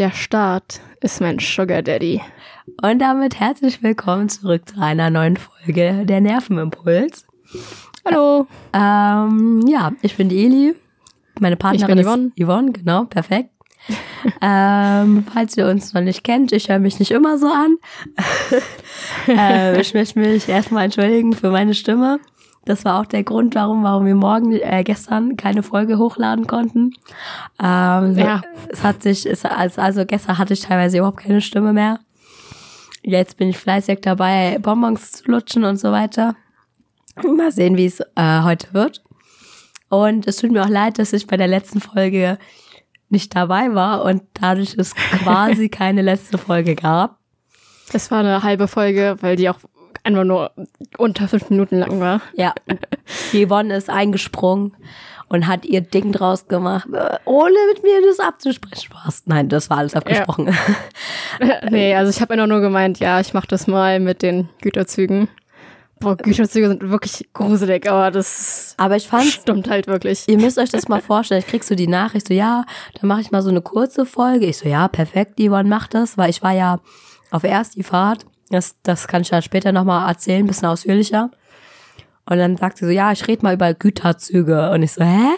Der Staat ist mein Sugar Daddy. Und damit herzlich willkommen zurück zu einer neuen Folge der Nervenimpuls. Hallo. Ähm, ja, ich bin die Eli. Meine Partnerin Ich bin Yvonne. ist Yvonne, genau, perfekt. ähm, falls ihr uns noch nicht kennt, ich höre mich nicht immer so an. äh, ich möchte mich erstmal entschuldigen für meine Stimme. Das war auch der Grund, warum, warum wir morgen, äh, gestern keine Folge hochladen konnten. Ähm, Ja. Es hat sich, es, also, also gestern hatte ich teilweise überhaupt keine Stimme mehr. Jetzt bin ich fleißig dabei, Bonbons zu lutschen und so weiter. Mal sehen, wie es äh, heute wird. Und es tut mir auch leid, dass ich bei der letzten Folge nicht dabei war und dadurch es quasi keine letzte Folge gab. Das war eine halbe Folge, weil die auch einfach nur unter fünf Minuten lang war. Ja, Yvonne ist eingesprungen und hat ihr Ding draus gemacht, ohne mit mir das abzusprechen. Spaß. Nein, das war alles abgesprochen. nee, also ich habe immer nur gemeint, ja, ich mache das mal mit den Güterzügen. Boah, Güterzüge sind wirklich gruselig, aber das Aber ich fand, stimmt halt wirklich. Ihr müsst euch das mal vorstellen. Ich krieg so die Nachricht, so ja, dann mache ich mal so eine kurze Folge. Ich so, ja, perfekt, Yvonne macht das, weil ich war ja auf erst die Fahrt. Das, das kann ich dann später nochmal erzählen, ein bisschen ausführlicher. Und dann sagt sie so, ja, ich rede mal über Güterzüge. Und ich so, hä?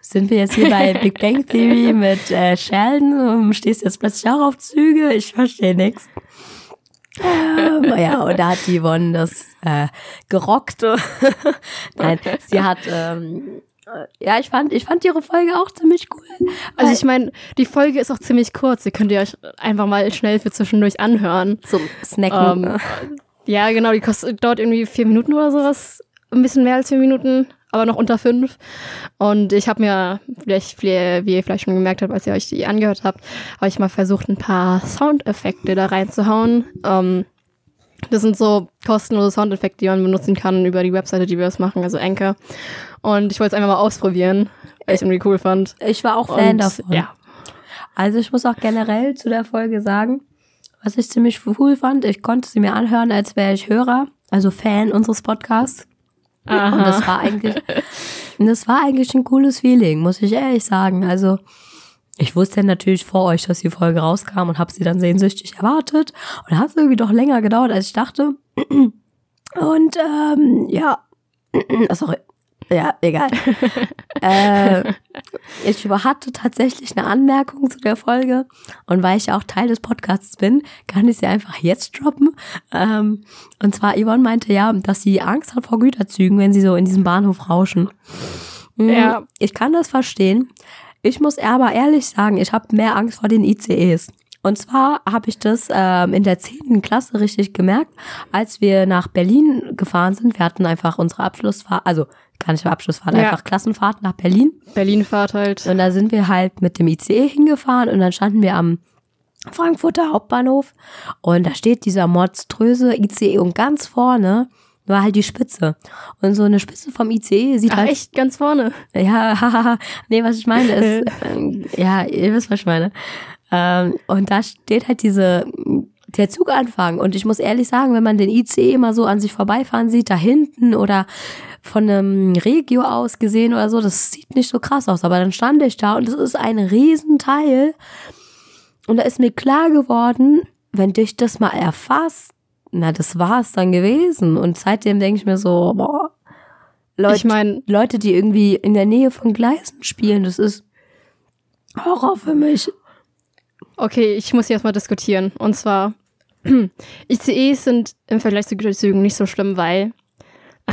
Sind wir jetzt hier bei Big Bang Theory mit äh, Sheldon? Und stehst jetzt plötzlich auch auf Züge? Ich verstehe nix. Ähm, ja, und da hat die Yvonne das äh, gerockt. Nein, sie hat, ähm, äh, ja, ich fand, ich fand ihre Folge auch ziemlich cool. Also ich meine, die Folge ist auch ziemlich kurz. Die könnt ihr euch einfach mal schnell für zwischendurch anhören. Zum Snacken. Ähm, ja, genau, die kostet, dauert irgendwie vier Minuten oder sowas. Ein bisschen mehr als vier Minuten, aber noch unter fünf. Und ich habe mir, vielleicht, wie ihr vielleicht schon gemerkt habt, als ihr euch die angehört habt, habe ich mal versucht, ein paar Soundeffekte da reinzuhauen. Ähm, das sind so kostenlose Soundeffekte, die man benutzen kann über die Webseite, die wir das machen, also Anchor. Und ich wollte es einfach mal ausprobieren, weil ich es irgendwie cool fand. ich war auch Fan Und, davon. Ja. Also ich muss auch generell zu der Folge sagen, was ich ziemlich cool fand, ich konnte sie mir anhören, als wäre ich Hörer, also Fan unseres Podcasts. Und das war eigentlich, das war eigentlich ein cooles Feeling, muss ich ehrlich sagen. Also ich wusste natürlich vor euch, dass die Folge rauskam und habe sie dann sehnsüchtig erwartet. Und hat es irgendwie doch länger gedauert, als ich dachte. Und ähm, ja, sorry. Ja, egal. äh, ich hatte tatsächlich eine Anmerkung zu der Folge und weil ich ja auch Teil des Podcasts bin, kann ich sie einfach jetzt droppen. Ähm, und zwar, Yvonne meinte ja, dass sie Angst hat vor Güterzügen, wenn sie so in diesem Bahnhof rauschen. Mhm, Ja. Ich kann das verstehen. Ich muss aber ehrlich sagen, ich habe mehr Angst vor den ICEs. Und zwar habe ich das ähm, in der 10. Klasse richtig gemerkt, als wir nach Berlin gefahren sind. Wir hatten einfach unsere Abschlussfahrt, also gar nicht mehr Abschlussfahrt, Ja. einfach Klassenfahrt nach Berlin. Berlin-Fahrt halt. Und da sind wir halt mit dem ICE hingefahren und dann standen wir am Frankfurter Hauptbahnhof und da steht dieser monströse ICE und ganz vorne war halt die Spitze. Und so eine Spitze vom ICE sieht Ach, halt echt? Ganz vorne? ja, hahaha. nee, was ich meine ist, ja, ihr wisst, was ich meine. Ähm, und da steht halt diese, der Zuganfang. Und ich muss ehrlich sagen, wenn man den ICE immer so an sich vorbeifahren sieht, da hinten oder von einem Regio aus gesehen oder so, das sieht nicht so krass aus. Aber dann stand ich da und es ist ein Riesenteil. Und da ist mir klar geworden, wenn dich das mal erfasst, na, das war's dann gewesen. Und seitdem denke ich mir so, boah, Leute, Ich mein- Leute, die irgendwie in der Nähe von Gleisen spielen, das ist Horror für mich. Okay, ich muss jetzt mal diskutieren. Und zwar, ICEs sind im Vergleich zu Güterzügen nicht so schlimm, weil.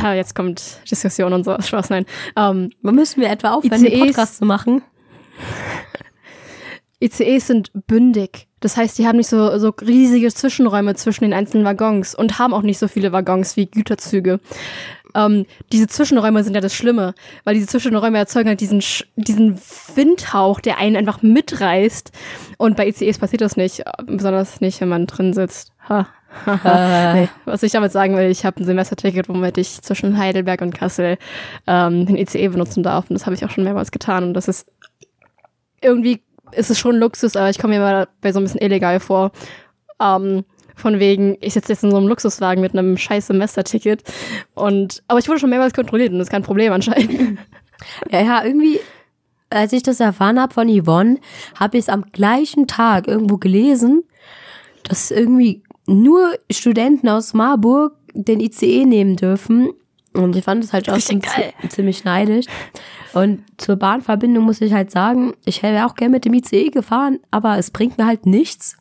Ah, jetzt kommt Diskussion und so. Spaß, nein. Ähm, Müssen wir etwa aufhören, den ICEs Podcast zu machen? ICEs sind bündig. Das heißt, die haben nicht so, so riesige Zwischenräume zwischen den einzelnen Waggons und haben auch nicht so viele Waggons wie Güterzüge. Ähm, diese Zwischenräume sind ja das Schlimme, weil diese Zwischenräume erzeugen halt diesen, diesen Windhauch, der einen einfach mitreißt. Und bei ICEs passiert das nicht, besonders nicht, wenn man drin sitzt. Ha. nee, was ich damit sagen will, ich habe ein Semesterticket, womit ich zwischen Heidelberg und Kassel ähm, den ICE benutzen darf. Und das habe ich auch schon mehrmals getan. Und das ist irgendwie ist es schon Luxus, aber ich komme mir mal bei so ein bisschen illegal vor. Ähm, von wegen, ich sitze jetzt in so einem Luxuswagen mit einem scheiß Semesterticket. Und, aber ich wurde schon mehrmals kontrolliert und das ist kein Problem anscheinend. Ja, ja, irgendwie, als ich das erfahren habe von Yvonne, habe ich es am gleichen Tag irgendwo gelesen, dass irgendwie nur Studenten aus Marburg den ICE nehmen dürfen. Und ich fand es halt auch schon ziemlich neidisch. Und zur Bahnverbindung muss ich halt sagen, ich wäre auch gerne mit dem ICE gefahren, aber es bringt mir halt nichts,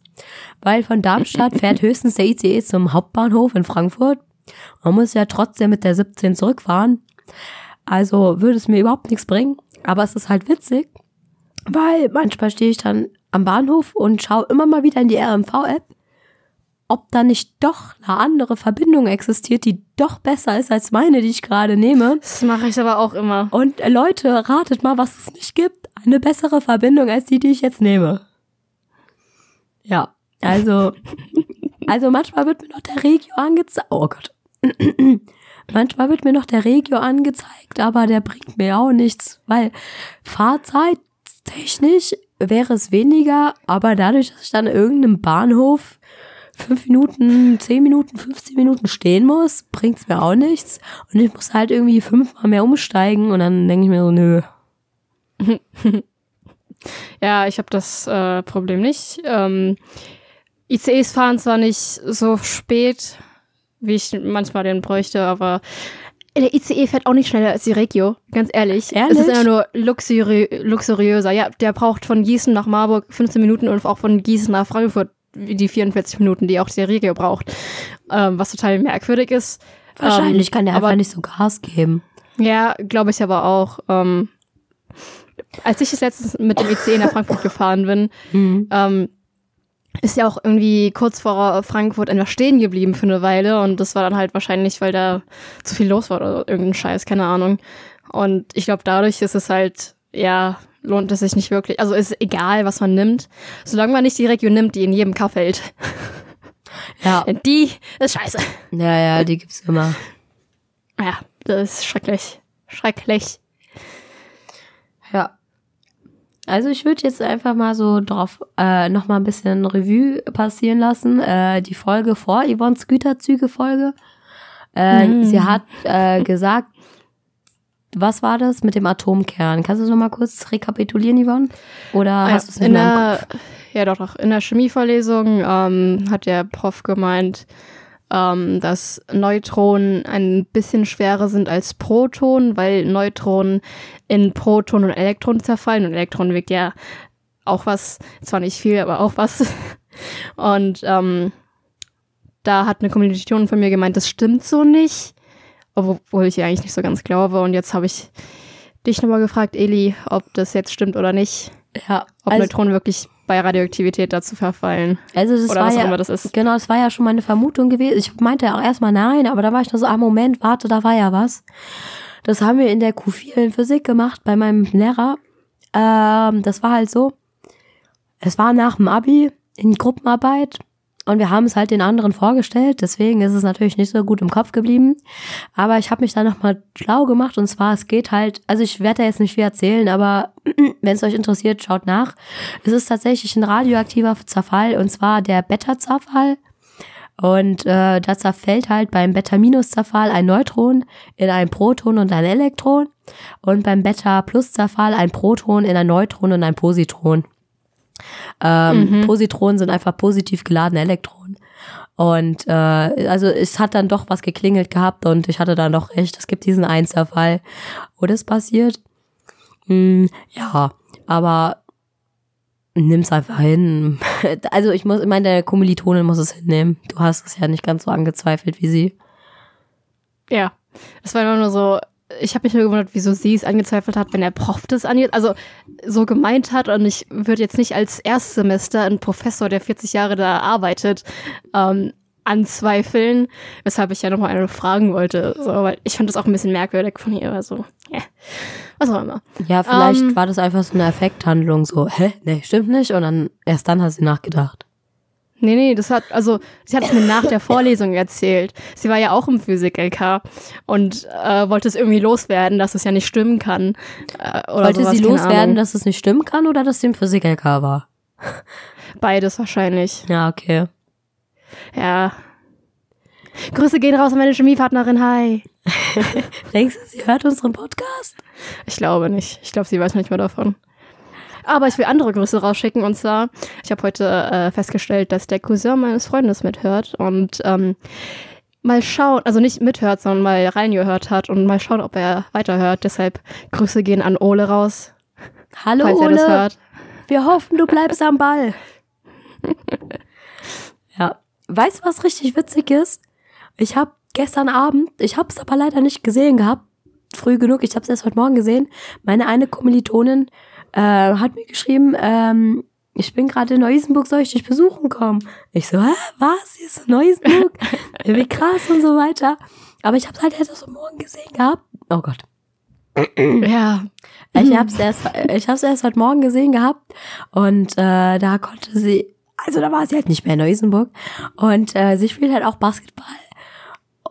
weil von Darmstadt fährt höchstens der ICE zum Hauptbahnhof in Frankfurt. Man muss ja trotzdem mit der 17 zurückfahren. Also würde es mir überhaupt nichts bringen. Aber es ist halt witzig, weil manchmal stehe ich dann am Bahnhof und schaue immer mal wieder in die RMV-App, ob da nicht doch eine andere Verbindung existiert, die doch besser ist als meine, die ich gerade nehme. Das mache ich aber auch immer. Und äh, Leute, ratet mal, was es nicht gibt. Eine bessere Verbindung als die, die ich jetzt nehme. Ja, also, also manchmal wird mir noch der Regio angezeigt. Oh Gott. Manchmal wird mir noch der Regio angezeigt, aber der bringt mir auch nichts, weil Fahrzeit technisch wäre es weniger, aber dadurch, dass ich dann irgendeinem Bahnhof fünf Minuten, zehn Minuten, 15 Minuten stehen muss, bringt es mir auch nichts. Und ich muss halt irgendwie fünfmal mehr umsteigen und dann denke ich mir so, nö. ja, ich habe das äh, Problem nicht. Ähm, ICEs fahren zwar nicht so spät, wie ich manchmal den bräuchte, aber der ICE fährt auch nicht schneller als die Regio, ganz ehrlich. ehrlich? Es ist immer nur luxuri luxuriöser. Ja, der braucht von Gießen nach Marburg 15 Minuten und auch von Gießen nach Frankfurt die 44 Minuten, die auch die Regio braucht. Ähm, was total merkwürdig ist. Wahrscheinlich ähm, kann der aber, einfach nicht so Gas geben. Ja, glaube ich aber auch. Ähm, als ich das letztens mit dem ICE nach Frankfurt gefahren bin, mhm. ähm, ist ja auch irgendwie kurz vor Frankfurt einfach stehen geblieben für eine Weile und das war dann halt wahrscheinlich, weil da zu viel los war oder irgendein Scheiß, keine Ahnung. Und ich glaube, dadurch ist es halt, ja, lohnt es sich nicht wirklich. Also ist egal, was man nimmt, solange man nicht die Region nimmt, die in jedem Kaff hält. Ja. Die ist scheiße. Ja, ja, die gibt's immer. Ja, das ist schrecklich. Schrecklich. Ja. Also ich würde jetzt einfach mal so drauf äh, noch mal ein bisschen Revue passieren lassen. Äh, die Folge vor Yvonne's Güterzüge-Folge. Äh, mm. Sie hat äh, gesagt, was war das mit dem Atomkern? Kannst du es noch mal kurz rekapitulieren, Yvonne? Oder ah hast du es nicht in mehr im Kopf? Ja, doch, doch. In der Chemievorlesung ähm, hat der Prof gemeint, ähm, dass Neutronen ein bisschen schwerer sind als Protonen, weil Neutronen in Protonen und Elektronen zerfallen und Elektronen wiegt ja auch was, zwar nicht viel, aber auch was. Und ähm, da hat eine Kommilitonin von mir gemeint, das stimmt so nicht, obwohl ich ihr eigentlich nicht so ganz glaube. Und jetzt habe ich dich nochmal gefragt, Eli, ob das jetzt stimmt oder nicht. Ja. Ob also, Neutronen wirklich bei Radioaktivität dazu verfallen. Also das Oder war was ja, auch immer das ist. Genau, das war ja schon meine Vermutung gewesen. Ich meinte ja auch erstmal nein, aber da war ich nur so, ah Moment, warte, da war ja was. Das haben wir in der Q4 in Physik gemacht bei meinem Lehrer. Ähm, das war halt so, es war nach dem Abi in Gruppenarbeit und wir haben es halt den anderen vorgestellt, deswegen ist es natürlich nicht so gut im Kopf geblieben. Aber ich habe mich da nochmal schlau gemacht und zwar, es geht halt, also ich werde da jetzt nicht viel erzählen, aber wenn es euch interessiert, schaut nach. Es ist tatsächlich ein radioaktiver Zerfall und zwar der Beta-Zerfall. Und äh, da zerfällt halt beim Beta-Minus-Zerfall ein Neutron in ein Proton und ein Elektron und beim Beta-Plus-Zerfall ein Proton in ein Neutron und ein Positron. Ähm, mhm. Positronen sind einfach positiv geladene Elektronen. Und äh, also es hat dann doch was geklingelt gehabt und ich hatte dann doch recht, es gibt diesen Einzelfall, wo das passiert. Hm, ja, aber nimm's einfach hin. Also ich muss, ich meine, der Kommilitonin muss es hinnehmen. Du hast es ja nicht ganz so angezweifelt wie sie. Ja, es war immer nur so, ich habe mich nur gewundert, wieso sie es angezweifelt hat, wenn der Prof das angeht, also so gemeint hat. Und ich würde jetzt nicht als Erstsemester einen Professor, der 40 Jahre da arbeitet, ähm, anzweifeln, weshalb ich ja nochmal eine fragen wollte, so, weil ich fand das auch ein bisschen merkwürdig von ihr, also, ja, was auch immer. Ja, vielleicht ähm, war das einfach so eine Effekthandlung, so, hä, nee, stimmt nicht, und dann, erst dann hat sie nachgedacht. Nee, nee, das hat, also, sie hat es mir nach der Vorlesung erzählt. Sie war ja auch im Physik-LK und äh, wollte es irgendwie loswerden, dass es ja nicht stimmen kann. Äh, wollte sowas, sie loswerden, dass es nicht stimmen kann oder dass sie im Physik-LK war? Beides wahrscheinlich. Ja, okay. Ja. Grüße gehen raus an meine Chemiepartnerin. Hi. Denkst du, sie hört unseren Podcast? Ich glaube nicht. Ich glaube, sie weiß nicht mehr davon. Aber ich will andere Grüße rausschicken und zwar, ich habe heute äh, festgestellt, dass der Cousin meines Freundes mithört und ähm, mal schauen, also nicht mithört, sondern mal reingehört hat und mal schauen, ob er weiterhört. Deshalb Grüße gehen an Ole raus. Hallo falls Ole, er das hört. wir hoffen, du bleibst am Ball. ja, weißt du, was richtig witzig ist? Ich habe gestern Abend, ich habe es aber leider nicht gesehen gehabt, früh genug, ich habe es erst heute Morgen gesehen. Meine eine Kommilitonin äh, hat mir geschrieben, ähm, ich bin gerade in Neu-Isenburg, soll ich dich besuchen kommen? Ich so, hä, was? Hier ist Neu-Isenburg? Wie krass und so weiter. Aber ich habe halt erst so morgen gesehen gehabt. Oh Gott. Ja. Ich hab's erst, ich hab's erst heute Morgen gesehen gehabt und äh, da konnte sie, also da war sie halt nicht mehr in Neu-Isenburg und äh, sie spielt halt auch Basketball.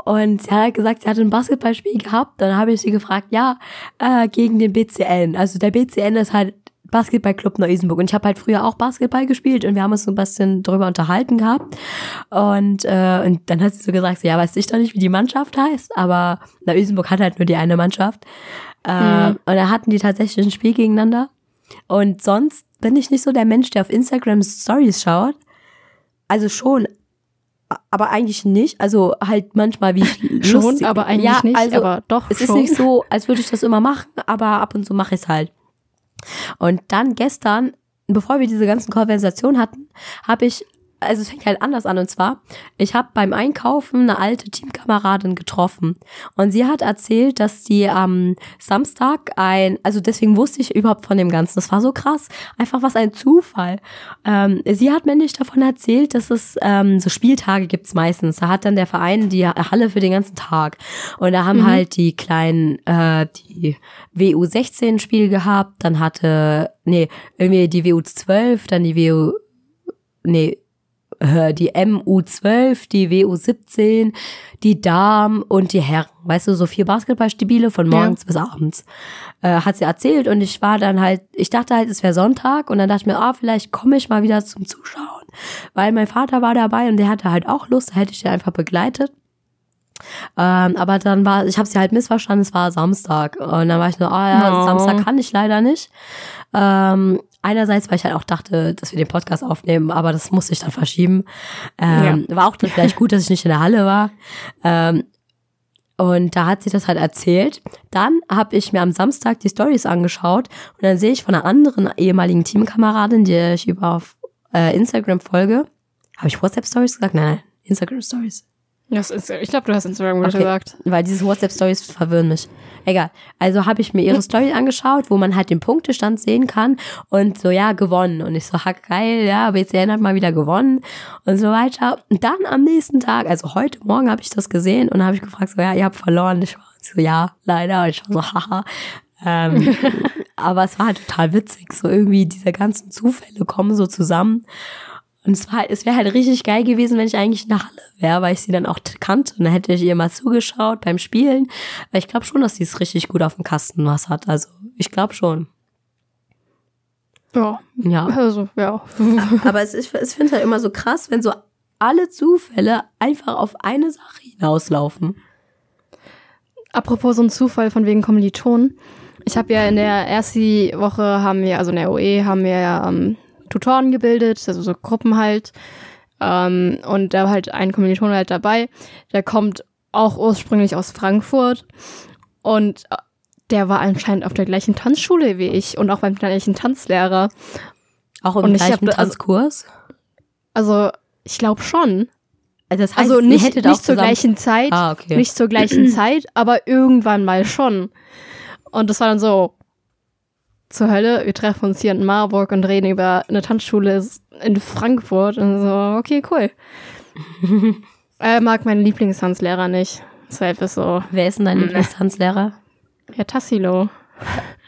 Und sie hat halt gesagt, sie hatte ein Basketballspiel gehabt. Dann habe ich sie gefragt, ja, äh, gegen den BCN. Also der BCN ist halt Basketballclub Neu-Isenburg. Und ich habe halt früher auch Basketball gespielt und wir haben uns so ein bisschen drüber unterhalten gehabt. Und, äh, und dann hat sie so gesagt, so, ja, weiß ich doch nicht, wie die Mannschaft heißt, aber Neu-Isenburg hat halt nur die eine Mannschaft. Äh, Mhm. Und da hatten die tatsächlich ein Spiel gegeneinander. Und sonst bin ich nicht so der Mensch, der auf Instagram Stories schaut. Also schon, aber eigentlich nicht. Also halt manchmal, wie ich Schon, lustig- aber eigentlich ja, nicht. Also aber doch es ist schon. nicht so, als würde ich das immer machen, aber ab und zu mache ich es halt. Und dann gestern, bevor wir diese ganzen Konversationen hatten, habe ich, also es fängt halt anders an und zwar, ich habe beim Einkaufen eine alte Teamkameradin getroffen. Und sie hat erzählt, dass sie am Samstag ein, also deswegen wusste ich überhaupt von dem Ganzen, das war so krass, einfach was ein Zufall. Ähm, sie hat mir nicht davon erzählt, dass es ähm, so Spieltage gibt's meistens, da hat dann der Verein die Halle für den ganzen Tag. Und da haben Mhm. halt die kleinen, äh, die WU16 Spiel gehabt, dann hatte, nee, irgendwie die WU12, dann die WU, nee, äh, die MU12, die WU17, die Damen und die Herren. Weißt du, so vier Basketballstabile von Ja. morgens bis abends. Äh, hat sie erzählt und ich war dann halt, ich dachte halt, es wäre Sonntag und dann dachte ich mir, ah, vielleicht komme ich mal wieder zum Zuschauen. Weil mein Vater war dabei und der hatte halt auch Lust, da hätte ich den einfach begleitet. Ähm, aber dann war, ich habe sie halt missverstanden, es war Samstag. Und dann war ich nur, ah ja, Oh. Samstag kann ich leider nicht. Ähm, einerseits, weil ich halt auch dachte, dass wir den Podcast aufnehmen, aber das musste ich dann verschieben. Ähm, War auch dann vielleicht gut, dass ich nicht in der Halle war. Ähm, und da hat sie das halt erzählt. Dann habe ich mir am Samstag die Stories angeschaut und dann sehe ich von einer anderen ehemaligen Teamkameradin, die ich über auf äh, Instagram folge. Habe ich WhatsApp Stories gesagt? Nein, nein, Instagram Stories. Das ist, ich glaube, du hast Instagram okay. Gesagt. Weil diese WhatsApp-Stories verwirren mich. Egal. Also habe ich mir ihre Story angeschaut, wo man halt den Punktestand sehen kann und so, ja, gewonnen. Und ich so, ha, geil, ja, BCN hat mal wieder gewonnen und so weiter. Und dann am nächsten Tag, also heute Morgen habe ich das gesehen und habe ich gefragt, so, ja, ihr habt verloren. Ich war so, ja, leider. Und ich war so, haha. Ähm, aber es war halt total witzig. So irgendwie diese ganzen Zufälle kommen so zusammen. Und es, war, es wäre halt richtig geil gewesen, wenn ich eigentlich in der Halle wäre, weil ich sie dann auch kannte. Und dann hätte ich ihr mal zugeschaut beim Spielen. Weil ich glaube schon, dass sie es richtig gut auf dem Kasten was hat. Also ich glaube schon. Ja. Ja. Also, ja. Aber es ist, ich finde halt immer so krass, wenn so alle Zufälle einfach auf eine Sache hinauslaufen. Apropos so ein Zufall von wegen Kommilitonen. Ich habe ja in der ersten Woche haben wir, also in der OE, haben wir ja ähm, Tutoren gebildet, also so Gruppen halt. Ähm, und da war halt ein Kommiliton halt dabei. Der kommt auch ursprünglich aus Frankfurt. Und äh, der war anscheinend auf der gleichen Tanzschule wie ich und auch beim gleichen Tanzlehrer. Auch im Und ich gleichen hab- also- Tanzkurs. Also, ich glaube schon. Also, das heißt, Also nicht, nicht zur zusammen- gleichen Zeit, Ah, okay. nicht zur gleichen Zeit, aber irgendwann mal schon. Und das war dann so, zur Hölle, wir treffen uns hier in Marburg und reden über eine Tanzschule in Frankfurt. Und so, okay, cool. er mag meinen Lieblingstanzlehrer nicht. Deshalb ist so, Wer ist denn dein. Lieblingstanzlehrer? ja, Tassilo.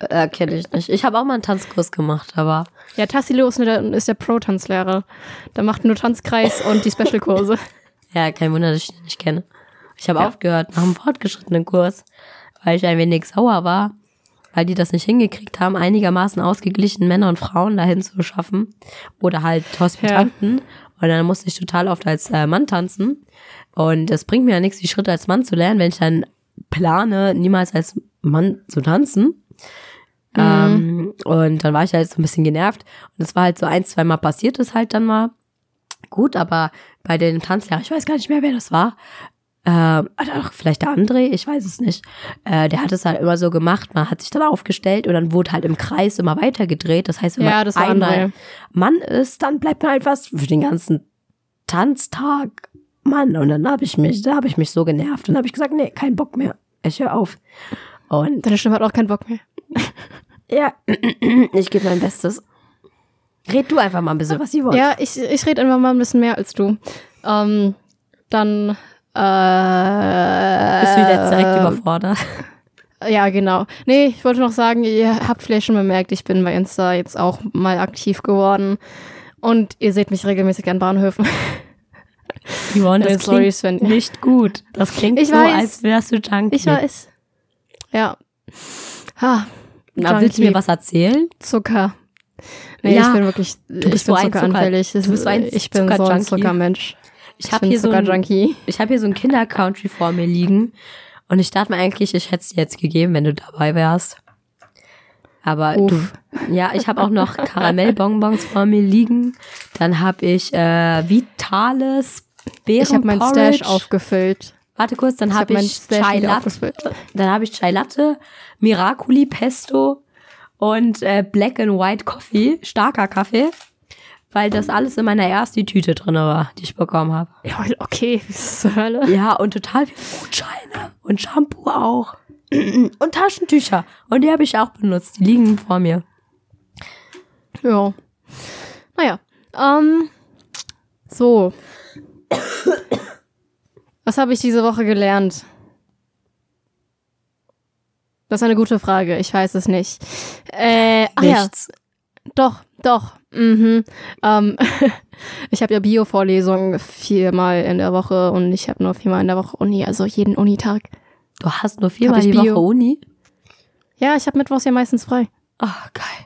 Äh, kenne ich nicht. Ich habe auch mal einen Tanzkurs gemacht, aber Ja, Tassilo ist, der, ist der Pro-Tanzlehrer. Der macht nur Tanzkreis und die Special-Kurse. ja, kein Wunder, dass ich den nicht kenne. Ich habe Ja. aufgehört nach einem fortgeschrittenen Kurs, weil ich ein wenig sauer war, weil die das nicht hingekriegt haben, einigermaßen ausgeglichen Männer und Frauen dahin zu schaffen. Oder halt Hospitanten. Ja. Und dann musste ich total oft als äh, Mann tanzen. Und es bringt mir ja nichts, die Schritte als Mann zu lernen, wenn ich dann plane, niemals als Mann zu tanzen. Mhm. Ähm, und dann war ich halt so ein bisschen genervt. Und es war halt so ein, zwei Mal passiert es halt dann mal. Gut, aber bei den Tanzlehrern, ich weiß gar nicht mehr, wer das war, äh, oder vielleicht der André, ich weiß es nicht. Äh, der hat es halt immer so gemacht, man hat sich dann aufgestellt und dann wurde halt im Kreis immer weiter gedreht. Das heißt, wenn ja, man einmal Mann ist, dann bleibt man halt was für den ganzen Tanztag Mann. Und dann habe ich mich, da habe ich mich so genervt und habe ich gesagt, nee, kein Bock mehr. Ich höre auf. Und deine Stimme hat auch keinen Bock mehr. ja, ich gebe mein Bestes. Red du einfach mal ein bisschen, was ihr wollt. Ja, ich, ich rede einfach mal ein bisschen mehr als du. Ähm, dann äh, Bist du jetzt direkt überfordert? Ja, genau. Nee, ich wollte noch sagen, ihr habt vielleicht schon bemerkt, ich bin bei Insta jetzt auch mal aktiv geworden. Und ihr seht mich regelmäßig an Bahnhöfen. Yvonne, das Stories, klingt wenn, nicht gut. Das klingt ich so, weiß, als wärst du Junkie. Ich weiß. Ja. Ha, Na, willst du mir was erzählen? Zucker. Nee, ja, ich bin wirklich, du bist ich bin so zuckeranfällig. Zucker, du bist so ein ich bin so ein Zuckermensch. Ich habe hier, so hab hier so ein Kinder-Country vor mir liegen. Und ich dachte mir eigentlich, ich hätte es dir jetzt gegeben, wenn du dabei wärst. Aber Uff. du, ja, ich habe auch noch Karamellbonbons vor mir liegen. Dann habe ich äh, Vitales Beeren Ich habe mein Stash aufgefüllt. Warte kurz, dann habe ich, hab ich Chai Latte. Dann habe ich Chai Latte, Miraculi Pesto und äh, Black and White Coffee, starker Kaffee weil das alles in meiner ersten Tüte drin war, die ich bekommen habe. Ja, okay, ist zur Hölle? Ja, und total viele Gutscheine und Shampoo auch. und Taschentücher. Und die habe ich auch benutzt. Die liegen vor mir. Ja. Naja. Ähm, so. Was habe ich diese Woche gelernt? Das ist eine gute Frage. Ich weiß es nicht. Äh, ach Nichts. Ja. Doch, doch. Mhm. Ähm, ich habe ja Bio-Vorlesungen viermal in der Woche und ich habe nur viermal in der Woche Uni, also jeden Unitag. Du hast nur viermal die Bio. Woche Uni? Ja, ich habe Mittwochs ja meistens frei. Ach, geil.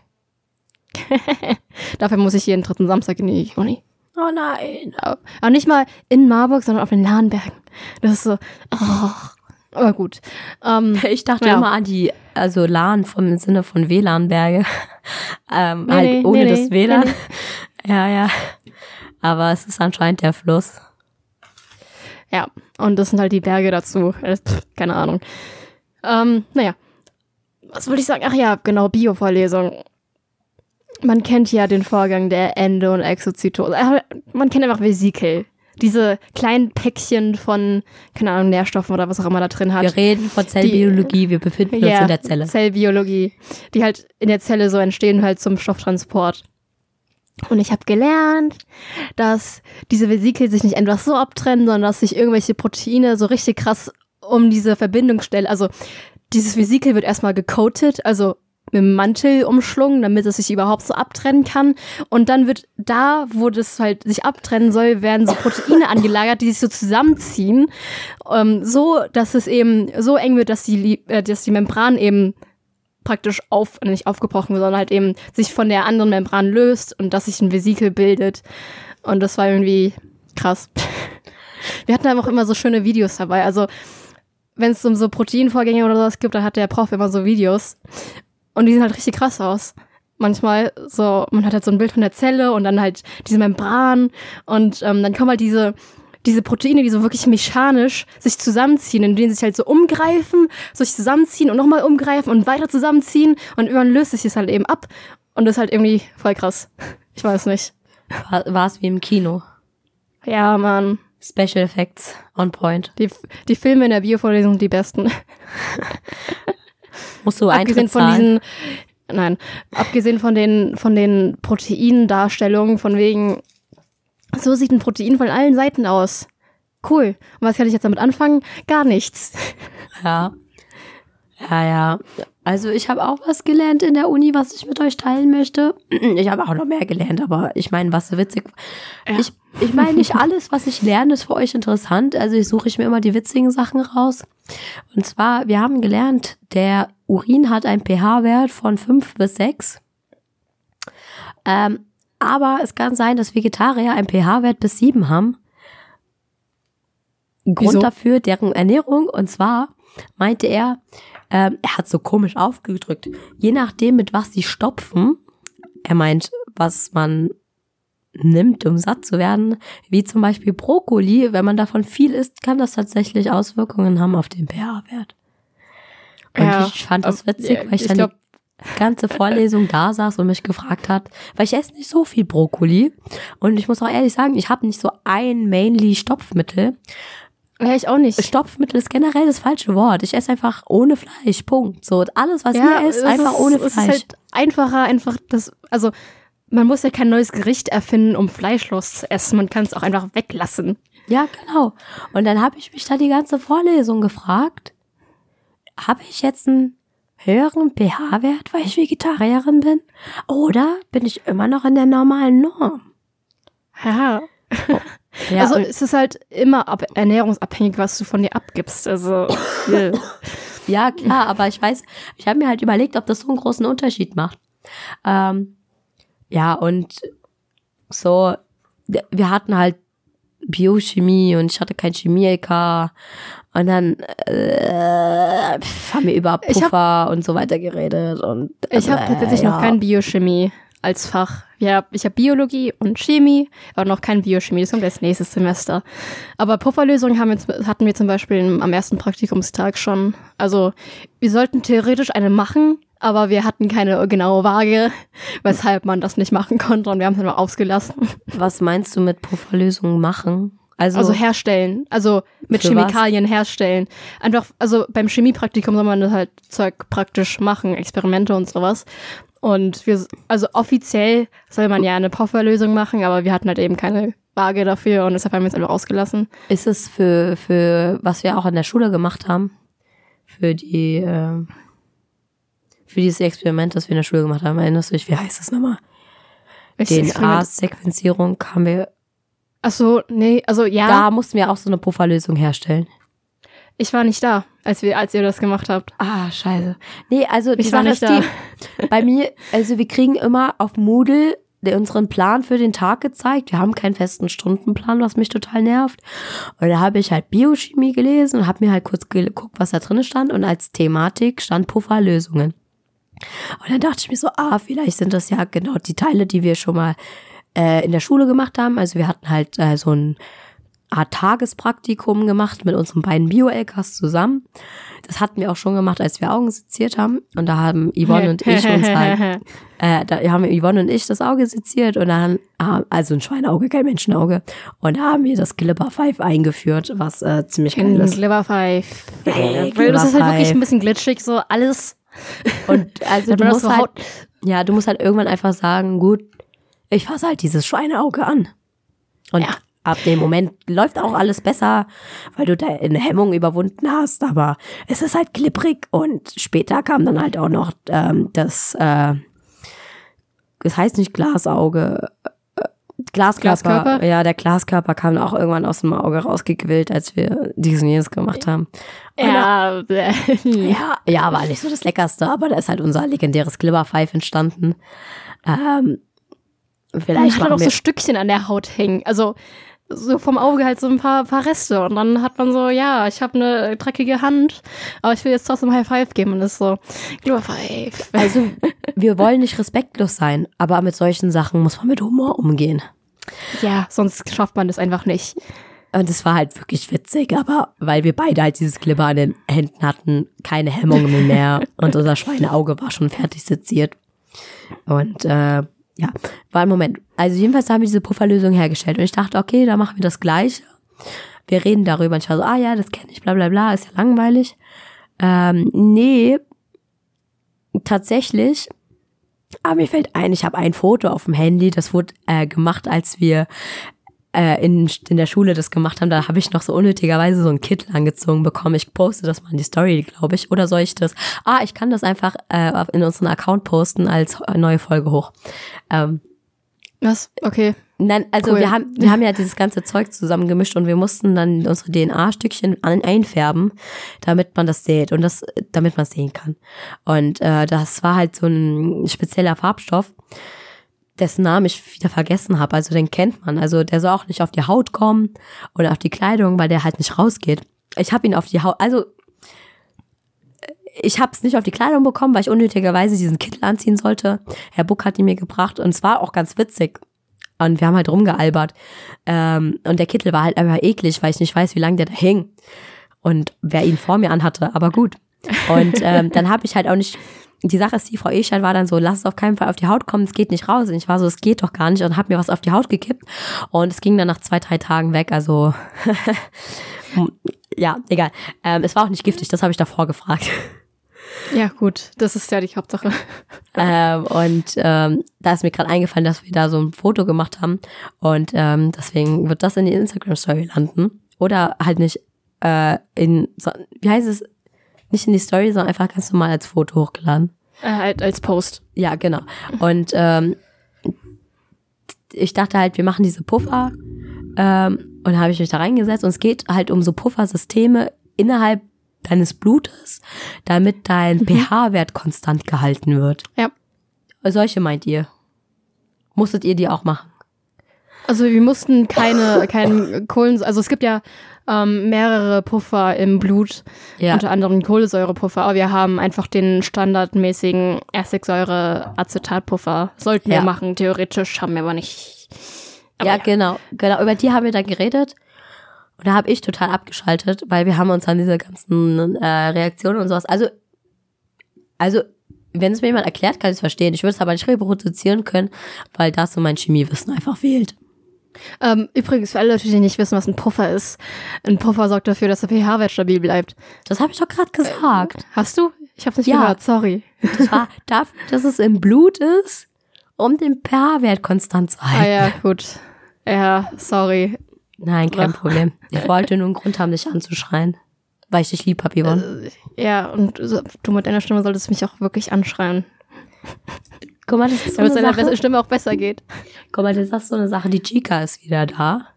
Dafür muss ich jeden dritten Samstag in die Uni. Oh nein. Aber nicht mal in Marburg, sondern auf den Lahnbergen. Das ist so. Oh. Aber gut. Ähm, ich dachte ja. immer an die, also LAN vom Sinne von WLAN-Berge. ähm, nee, halt nee, ohne nee, das WLAN. Ja, ja. Aber es ist anscheinend der Fluss. Ja, und das sind halt die Berge dazu. Äh, keine Ahnung. Ähm, naja. Was wollte ich sagen? Ach ja, genau, Bio-Vorlesung. Man kennt ja den Vorgang der Ende- und Exozytose. Äh, man kennt einfach Vesikel diese kleinen Päckchen von, keine Ahnung, Nährstoffen oder was auch immer da drin hat. Wir reden von Zellbiologie, die, wir befinden uns ja, in der Zelle. Zellbiologie, die halt in der Zelle so entstehen halt zum Stofftransport. Und ich habe gelernt, dass diese Vesikel sich nicht einfach so abtrennen, sondern dass sich irgendwelche Proteine so richtig krass um diese Verbindungsstelle, also dieses Vesikel wird erstmal gecoated, also mit dem Mantel umschlungen, damit es sich überhaupt so abtrennen kann. Und dann wird da, wo das halt sich abtrennen soll, werden so Proteine angelagert, die sich so zusammenziehen, ähm, so dass es eben so eng wird, dass die, äh, dass die Membran eben praktisch auf, nicht aufgebrochen wird, sondern halt eben sich von der anderen Membran löst und dass sich ein Vesikel bildet. Und das war irgendwie krass. Wir hatten einfach immer so schöne Videos dabei. Also wenn es um so Proteinvorgänge oder sowas gibt, dann hat der Prof immer so Videos. Und die sehen halt richtig krass aus. Manchmal so, man hat halt so ein Bild von der Zelle und dann halt diese Membran und ähm, dann kommen halt diese, diese Proteine, die so wirklich mechanisch sich zusammenziehen, in denen sich halt so umgreifen, so sich zusammenziehen und nochmal umgreifen und weiter zusammenziehen und irgendwann löst sich das halt eben ab. Und das ist halt irgendwie voll krass. Ich weiß nicht. War es wie im Kino? Ja, Mann. Special Effects on point. Die, die Filme in der Biovorlesung sind die besten. Musst du Abgesehen von diesen, nein, abgesehen von den, von den Proteindarstellungen, von wegen, so sieht ein Protein von allen Seiten aus. Cool. Und was kann ich jetzt damit anfangen? Gar nichts. Ja. Ja, ja. Also ich habe auch was gelernt in der Uni, was ich mit euch teilen möchte. Ich habe auch noch mehr gelernt, aber ich meine, was so witzig. Ja. Ich, ich meine, nicht alles, was ich lerne, ist für euch interessant. Also ich suche ich mir immer die witzigen Sachen raus. Und zwar, wir haben gelernt, der Urin hat einen pH-Wert von 5 bis 6. Ähm, aber es kann sein, dass Vegetarier einen pH-Wert bis 7 haben. Grund Wieso? dafür, deren Ernährung. Und zwar meinte er, ähm, er hat so komisch aufgedrückt. Je nachdem, mit was sie stopfen, er meint, was man nimmt, um satt zu werden, wie zum Beispiel Brokkoli, wenn man davon viel isst, kann das tatsächlich Auswirkungen haben auf den pH-Wert. Und ja, ich fand das witzig, weil ich, ich dann glaub, die ganze Vorlesung da saß und mich gefragt hat, weil ich esse nicht so viel Brokkoli und ich muss auch ehrlich sagen, ich habe nicht so ein mainly Stopfmittel, ja, ich auch nicht. Stopfmittel ist generell das falsche Wort. Ich esse einfach ohne Fleisch. Punkt. So, alles, was ja, ihr esst, einfach ist, ohne Fleisch. Es ist halt einfacher, einfach das, also, man muss ja kein neues Gericht erfinden, um fleischlos zu essen. Man kann es auch einfach weglassen. Ja, genau. Und dann habe ich mich da die ganze Vorlesung gefragt, habe ich jetzt einen höheren pH-Wert, weil ich Vegetarierin bin? Oder bin ich immer noch in der normalen Norm? Ja. Ja, also es ist halt immer ernährungsabhängig, was du von dir abgibst. Also ja klar, aber ich weiß, ich habe mir halt überlegt, ob das so einen großen Unterschied macht. Ähm, ja und so, wir hatten halt Biochemie und ich hatte kein Chemie-LK und dann äh, haben wir über Puffer hab, und so weiter geredet und ich habe tatsächlich ja. noch kein Biochemie als Fach. Ja, ich habe Biologie und Chemie, aber noch kein Biochemie. Das kommt erst nächstes Semester. Aber Pufferlösungen haben wir, hatten wir zum Beispiel am ersten Praktikumstag schon. Also wir sollten theoretisch eine machen, aber wir hatten keine genaue Waage, weshalb man das nicht machen konnte und wir haben es dann ausgelassen. Was meinst du mit Pufferlösungen machen? Also, also herstellen, also mit Chemikalien was? herstellen. Einfach, also beim Chemiepraktikum soll man das halt Zeug praktisch machen, Experimente und sowas. Und wir, also offiziell soll man ja eine Pufferlösung machen, aber wir hatten halt eben keine Waage dafür und deshalb haben wir es einfach ausgelassen. Ist es für, für, was wir auch an der Schule gemacht haben, für die, äh, für dieses Experiment, das wir in der Schule gemacht haben, erinnerst du dich, wie heißt das nochmal? DNA-Sequenzierung haben wir. Ach so, nee, also ja. Da mussten wir auch so eine Pufferlösung herstellen. Ich war nicht da, als wir, als ihr das gemacht habt. Ah, scheiße. Nee, also ich Sache ist da. die, bei mir, also wir kriegen immer auf Moodle unseren Plan für den Tag gezeigt. Wir haben keinen festen Stundenplan, was mich total nervt. Und da habe ich halt Biochemie gelesen und habe mir halt kurz geguckt, was da drin stand. Und als Thematik stand Pufferlösungen. Und dann dachte ich mir so, ah, vielleicht sind das ja genau die Teile, die wir schon mal äh, in der Schule gemacht haben. Also wir hatten halt äh, so ein Art Tagespraktikum gemacht mit unseren beiden Bio-LKs zusammen. Das hatten wir auch schon gemacht, als wir Augen seziert haben. Und da haben Yvonne und ich uns halt, äh, da haben Yvonne und ich das Auge seziert und dann, also ein Schweineauge, kein Menschenauge. Und da haben wir das Glipper Five eingeführt, was äh, ziemlich geil ist. Glipper Five. Hey, Weil das ist halt wirklich ein bisschen glitschig, so alles. Und also du musst halt, ja, du musst halt irgendwann einfach sagen, gut, ich fasse halt dieses Schweineauge an. Und ja ab dem Moment läuft auch alles besser, weil du deine Hemmung überwunden hast, aber es ist halt klipprig und später kam dann halt auch noch ähm, das, äh, das heißt nicht Glasauge, äh, Glaskörper. Glaskörper. Ja, der Glaskörper kam auch irgendwann aus dem Auge rausgequillt, als wir diesen jenes gemacht haben. Ja, ja, ja, war nicht so das Leckerste, aber da ist halt unser legendäres Glibberpfeif entstanden. Ähm, vielleicht Man hat auch so Stückchen an der Haut hängen. Also so vom Auge halt so ein paar, paar Reste. Und dann hat man so, ja, ich habe eine dreckige Hand, aber ich will jetzt trotzdem High Five geben. Und das ist so, High Five. Also, wir wollen nicht respektlos sein, aber mit solchen Sachen muss man mit Humor umgehen. Ja, sonst schafft man das einfach nicht. Und es war halt wirklich witzig, aber weil wir beide halt dieses Glibber an den Händen hatten, keine Hemmungen mehr und unser Schweineauge war schon fertig seziert. Und äh, ja, war ein Moment. Also jedenfalls haben wir diese Pufferlösung hergestellt und ich dachte, okay, da machen wir das Gleiche. Wir reden darüber und ich war so, ah ja, das kenne ich, bla bla bla, ist ja langweilig. Ähm, nee, tatsächlich, aber mir fällt ein, ich habe ein Foto auf dem Handy, das wurde äh, gemacht, als wir äh, in, in der Schule das gemacht haben, da habe ich noch so unnötigerweise so einen Kittel angezogen bekommen. Ich poste das mal in die Story, glaube ich. Oder soll ich das? Ah, ich kann das einfach äh, in unseren Account posten als neue Folge hoch. Ähm, Was? Okay. Nein, also Cool. wir haben wir haben ja dieses ganze Zeug zusammengemischt und wir mussten dann unsere DNA-Stückchen einfärben, damit man das sieht und das, damit man es sehen kann. Und äh, das war halt so ein spezieller Farbstoff, dessen Namen ich wieder vergessen habe. Also den kennt man. Also der soll auch nicht auf die Haut kommen oder auf die Kleidung, weil der halt nicht rausgeht. Ich habe ihn auf die Haut, also ich habe es nicht auf die Kleidung bekommen, weil ich unnötigerweise diesen Kittel anziehen sollte. Herr Buck hat ihn mir gebracht und es war auch ganz witzig. Und wir haben halt rumgealbert. Ähm, und der Kittel war halt einfach eklig, weil ich nicht weiß, wie lange der da hing. Und wer ihn vor mir anhatte, aber gut. Und ähm, dann habe ich halt auch nicht. Die Sache ist, die Frau Eschert war dann so, lass es auf keinen Fall auf die Haut kommen, es geht nicht raus. Und ich war so, es geht doch gar nicht und habe mir was auf die Haut gekippt. Und es ging dann nach zwei, drei Tagen weg. Also ja, egal. Ähm, es war auch nicht giftig, das habe ich davor gefragt. Ja, gut. Das ist ja die Hauptsache. Ähm, und ähm, da ist mir gerade eingefallen, dass wir da so ein Foto gemacht haben. Und ähm, deswegen wird das in die Instagram-Story landen. Oder halt nicht äh, in, so, wie heißt es, nicht in die Story, sondern einfach ganz normal als Foto hochgeladen. Äh, halt als Post. Ja, genau. Und ähm, ich dachte halt, wir machen diese Puffer. Ähm, und habe ich mich da reingesetzt. Und es geht halt um so Puffersysteme innerhalb deines Blutes, damit dein pH-Wert konstant gehalten wird. Ja. Solche meint ihr? Musstet ihr die auch machen? Also wir mussten keine, keinen Kohlen, also es gibt ja ähm, mehrere Puffer im Blut, Ja. unter anderem Kohlensäurepuffer, aber wir haben einfach den standardmäßigen Essigsäure-Acetatpuffer. Sollten Ja. wir machen, theoretisch, haben wir aber nicht. Aber ja, genau, genau. Über die haben wir dann geredet. Und da habe ich total abgeschaltet, weil wir haben uns an diese ganzen äh, Reaktionen und sowas. Also, also, wenn es mir jemand erklärt, kann ich es verstehen. Ich würde es aber nicht reproduzieren können, weil da so mein Chemiewissen einfach fehlt. Ähm, übrigens, für alle Leute, die nicht wissen, was ein Puffer ist. Ein Puffer sorgt dafür, dass der pH-Wert stabil bleibt. Das habe ich doch gerade gesagt. Hast du? Ich habe nicht Ja. gehört, sorry. Das war dafür, dass es im Blut ist, um den pH-Wert konstant zu Ah halten. ja, gut. Ja, sorry. Nein, kein Ach. Problem. Ich wollte nur einen Grund haben, dich anzuschreien. Weil ich dich lieb hab, Yvonne. Ja, und du mit deiner Stimme solltest mich auch wirklich anschreien. Guck mal, das ist so Damit es eine deiner Stimme auch besser geht. Guck mal, das ist so eine Sache. Die Chica ist wieder da.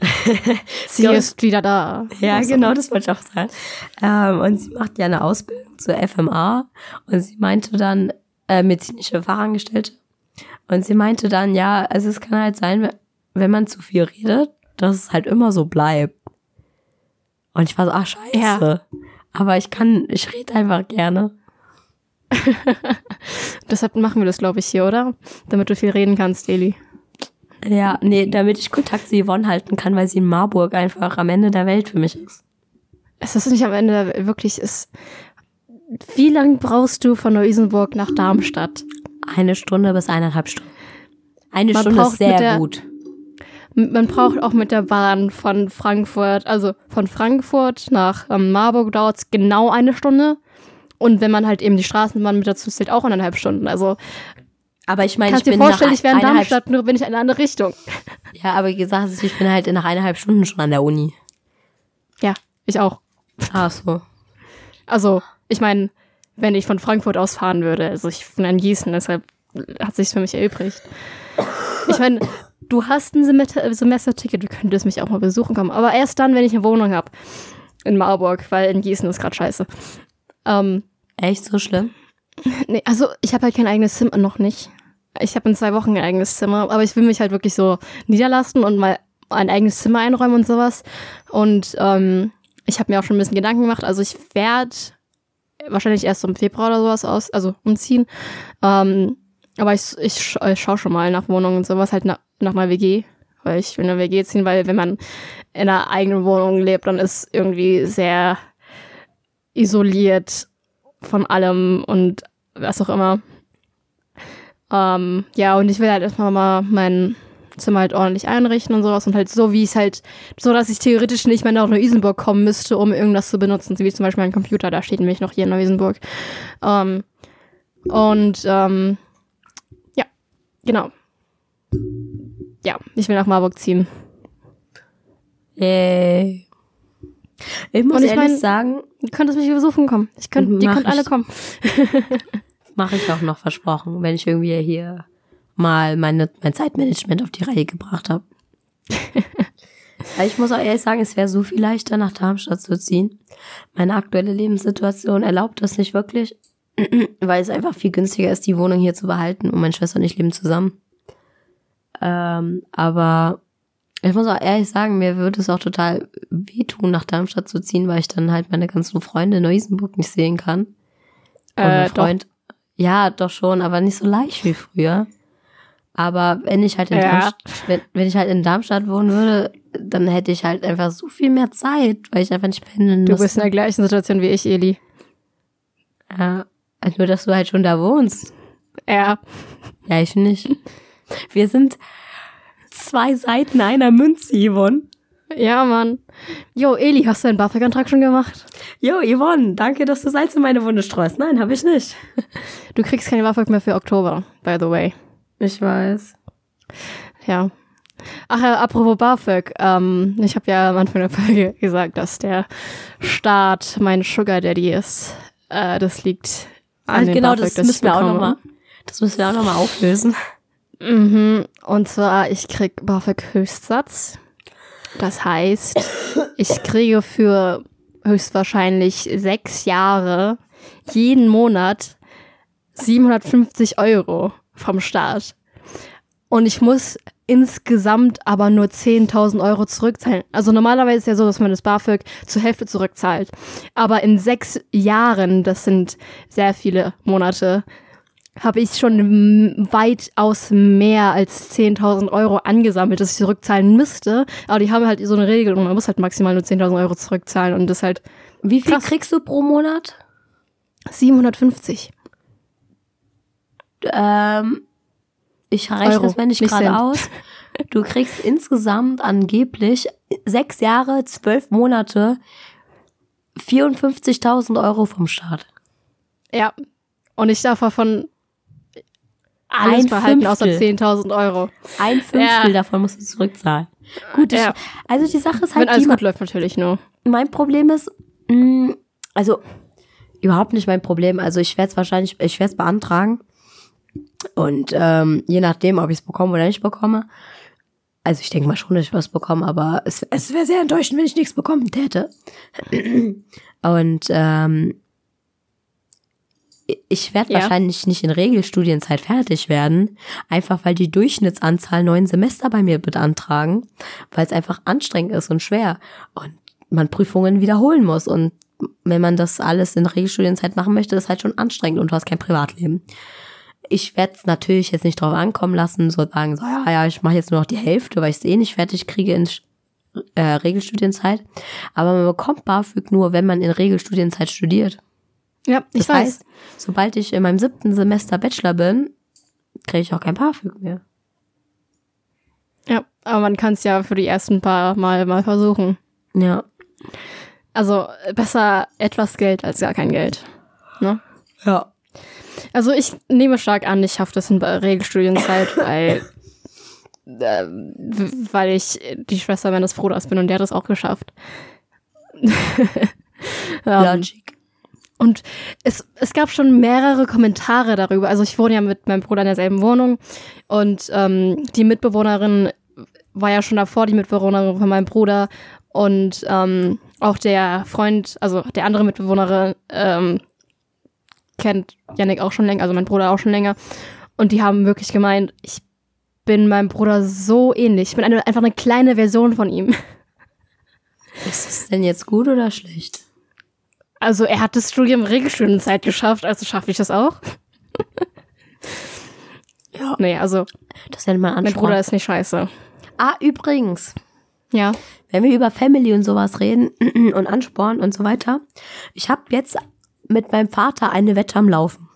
Sie ist wieder da. Ja, Also, genau, das wollte ich auch sagen. Ähm, und sie macht ja eine Ausbildung zur FMA. Und sie meinte dann, äh, medizinische Fachangestellte. Und sie meinte dann, ja, also es kann halt sein, wenn man zu viel redet, dass es halt immer so bleibt. Und ich war so, ach scheiße. Ja. Aber ich kann, ich rede einfach gerne. Deshalb machen wir das, glaube ich, hier, oder? Damit du viel reden kannst, Eli. Ja, nee, damit ich Kontakt zu Yvonne halten kann, weil sie in Marburg einfach am Ende der Welt für mich ist. Es ist nicht am Ende wirklich ist. Wie lange brauchst du von Neu-Isenburg nach Darmstadt? Eine Stunde bis eineinhalb Stunden. Eine Man Stunde ist sehr der- gut. Man braucht auch mit der Bahn von Frankfurt, also von Frankfurt nach ähm, Marburg dauert es genau eine Stunde. Und wenn man halt eben die Straßenbahn mit dazu zählt, auch eineinhalb Stunden. Also Aber ich meine, ich kannst dir bin vorstellen, nach ich wäre in Darmstadt, nur bin ich in eine andere Richtung. Ja, aber wie gesagt, ich bin halt nach eineinhalb Stunden schon an der Uni. Ja, ich auch. Ach so. Also, ich meine, wenn ich von Frankfurt aus fahren würde, also ich bin in Gießen, deshalb hat sich für mich erübrigt. Ich meine, du hast ein Semester Semesterticket, du könntest mich auch mal besuchen kommen, aber erst dann, wenn ich eine Wohnung habe in Marburg, weil in Gießen ist gerade scheiße. Ähm, Echt so schlimm? nee, also ich habe halt kein eigenes Zimmer noch nicht. Ich habe in zwei Wochen ein eigenes Zimmer, aber ich will mich halt wirklich so niederlassen und mal ein eigenes Zimmer einräumen und sowas. Und ähm, ich habe mir auch schon ein bisschen Gedanken gemacht. Also ich werde wahrscheinlich erst im Februar oder sowas aus, also umziehen. Ähm, aber ich, ich, sch- ich schaue schon mal nach Wohnungen und sowas, halt nach, nach einer WG. Weil ich will eine WG ziehen, weil wenn man in einer eigenen Wohnung lebt, dann ist irgendwie sehr isoliert von allem und was auch immer. Ähm, ja, und ich will halt erstmal mal mein Zimmer halt ordentlich einrichten und sowas und halt so, wie es halt, so dass ich theoretisch nicht mehr nach Neu-Isenburg kommen müsste, um irgendwas zu benutzen, wie zum Beispiel mein Computer, da steht nämlich noch hier in Neu-Isenburg. Ähm, und ähm, ja, genau. Ja, ich will nach Marburg ziehen. Yay. Ich muss Und ich ehrlich mein- sagen, Ihr könnt mich besuchen kommen. Ich könnt, ihr Mach könnt alle kommen. mache ich auch noch versprochen, wenn ich irgendwie hier mal meine, mein Zeitmanagement auf die Reihe gebracht habe. ich muss auch ehrlich sagen, es wäre so viel leichter, nach Darmstadt zu ziehen. Meine aktuelle Lebenssituation erlaubt das nicht wirklich, weil es einfach viel günstiger ist, die Wohnung hier zu behalten und meine Schwester und ich leben zusammen. Ähm, aber ich muss auch ehrlich sagen, mir würde es auch total wehtun, nach Darmstadt zu ziehen, weil ich dann halt meine ganzen Freunde in Neu-Isenburg nicht sehen kann. Und Äh, doch. Freund. Ja, doch schon, aber nicht so leicht wie früher. Aber wenn ich halt in Ja. Darmstadt, wenn, wenn ich halt in Darmstadt wohnen würde, dann hätte ich halt einfach so viel mehr Zeit, weil ich einfach nicht pendeln Du müsste. bist in der gleichen Situation wie ich, Eli. ja, nur, dass du halt schon da wohnst. Ja. Ja, ich nicht. Wir sind zwei Seiten einer Münze, Yvonne. Ja, Mann. Jo, Eli, hast du deinen BAföG-Antrag schon gemacht? Jo, Yvonne, danke, dass du Salz in meine Wunde streust. Nein, habe ich nicht. Du kriegst keine BAföG mehr für Oktober, by the way. Ich weiß. Ja. Ach ja, apropos BAföG. Ähm, ich habe ja am Anfang der Folge gesagt, dass der Staat mein Sugar Daddy ist. Äh, das liegt an den genau, BAföG, das müssen wir auch nochmal. Das müssen wir auch nochmal auflösen. Mhm. Und zwar, ich krieg BAföG Höchstsatz. Das heißt, ich kriege für höchstwahrscheinlich sechs Jahre jeden Monat 750 Euro vom Staat. Und ich muss insgesamt aber nur 10.000 Euro zurückzahlen. Also normalerweise ist ja so, dass man das BAföG zur Hälfte zurückzahlt. Aber in sechs Jahren, das sind sehr viele Monate, habe ich schon weitaus mehr als 10.000 Euro angesammelt, dass ich zurückzahlen müsste. Aber die haben halt so eine Regelung, man muss halt maximal nur 10.000 Euro zurückzahlen und das halt Wie viel Krass. kriegst du pro Monat? 750. Ähm, ich rechne Euro, mir nicht nicht gerade aus. Du kriegst insgesamt angeblich sechs Jahre, zwölf Monate 54.000 Euro vom Staat. Ja. Und ich darf davon alles Ein behalten, außer Fünftel. 10.000 Euro. Ein Fünftel Ja. davon musst du zurückzahlen. Gut, Ja. also die Sache ist Wenn halt, alles die, gut läuft natürlich nur. mein Problem ist, mh, also überhaupt nicht mein Problem. Also ich werde es wahrscheinlich, ich werde es beantragen. Und ähm, je nachdem, ob ich es bekomme oder nicht bekomme. Also ich denke mal schon, dass ich was bekomme, aber es, es wäre sehr enttäuschend, wenn ich nichts bekommen täte. Und ähm, ich werde Ja. wahrscheinlich nicht in Regelstudienzeit fertig werden, einfach weil die Durchschnittsanzahl neun Semester bei mir beantragen, weil es einfach anstrengend ist und schwer und man Prüfungen wiederholen muss. Und wenn man das alles in Regelstudienzeit machen möchte, ist halt schon anstrengend und du hast kein Privatleben. Ich werde es natürlich jetzt nicht drauf ankommen lassen, so sagen, so, ja, ja, ich mache jetzt nur noch die Hälfte, weil ich es eh nicht fertig kriege in äh, Regelstudienzeit. Aber man bekommt BAföG nur, wenn man in Regelstudienzeit studiert. Ja, ich Das weiß. heißt, sobald ich in meinem siebten Semester Bachelor bin, kriege ich auch kein BAföG mehr. Ja, aber man kann es ja für die ersten paar Mal mal versuchen. Ja. Also besser etwas Geld als gar kein Geld. Ne? Ja. Also ich nehme stark an, ich schaffe das in Regelstudienzeit, weil, äh, weil ich die Schwester meines Bruders bin und der hat das auch geschafft. ähm, Logic. Und es, es gab schon mehrere Kommentare darüber. Also ich wohne ja mit meinem Bruder in derselben Wohnung und ähm, die Mitbewohnerin war ja schon davor die Mitbewohnerin von meinem Bruder und ähm, auch der Freund, also der andere Mitbewohnerin ähm, kennt Yannick auch schon länger, also mein Bruder auch schon länger. Und die haben wirklich gemeint, ich bin meinem Bruder so ähnlich. Ich bin eine, einfach eine kleine Version von ihm. Ist es denn jetzt gut oder schlecht? Also er hat das Studium Regelstudienzeit geschafft, also schaffe ich das auch. Ja. Nee, also Das nennt man mein Ansporn. Bruder ist nicht scheiße. ah, übrigens, Ja. wenn wir über Family und sowas reden und Ansporn und so weiter, ich habe jetzt mit meinem Vater eine Wette am Laufen.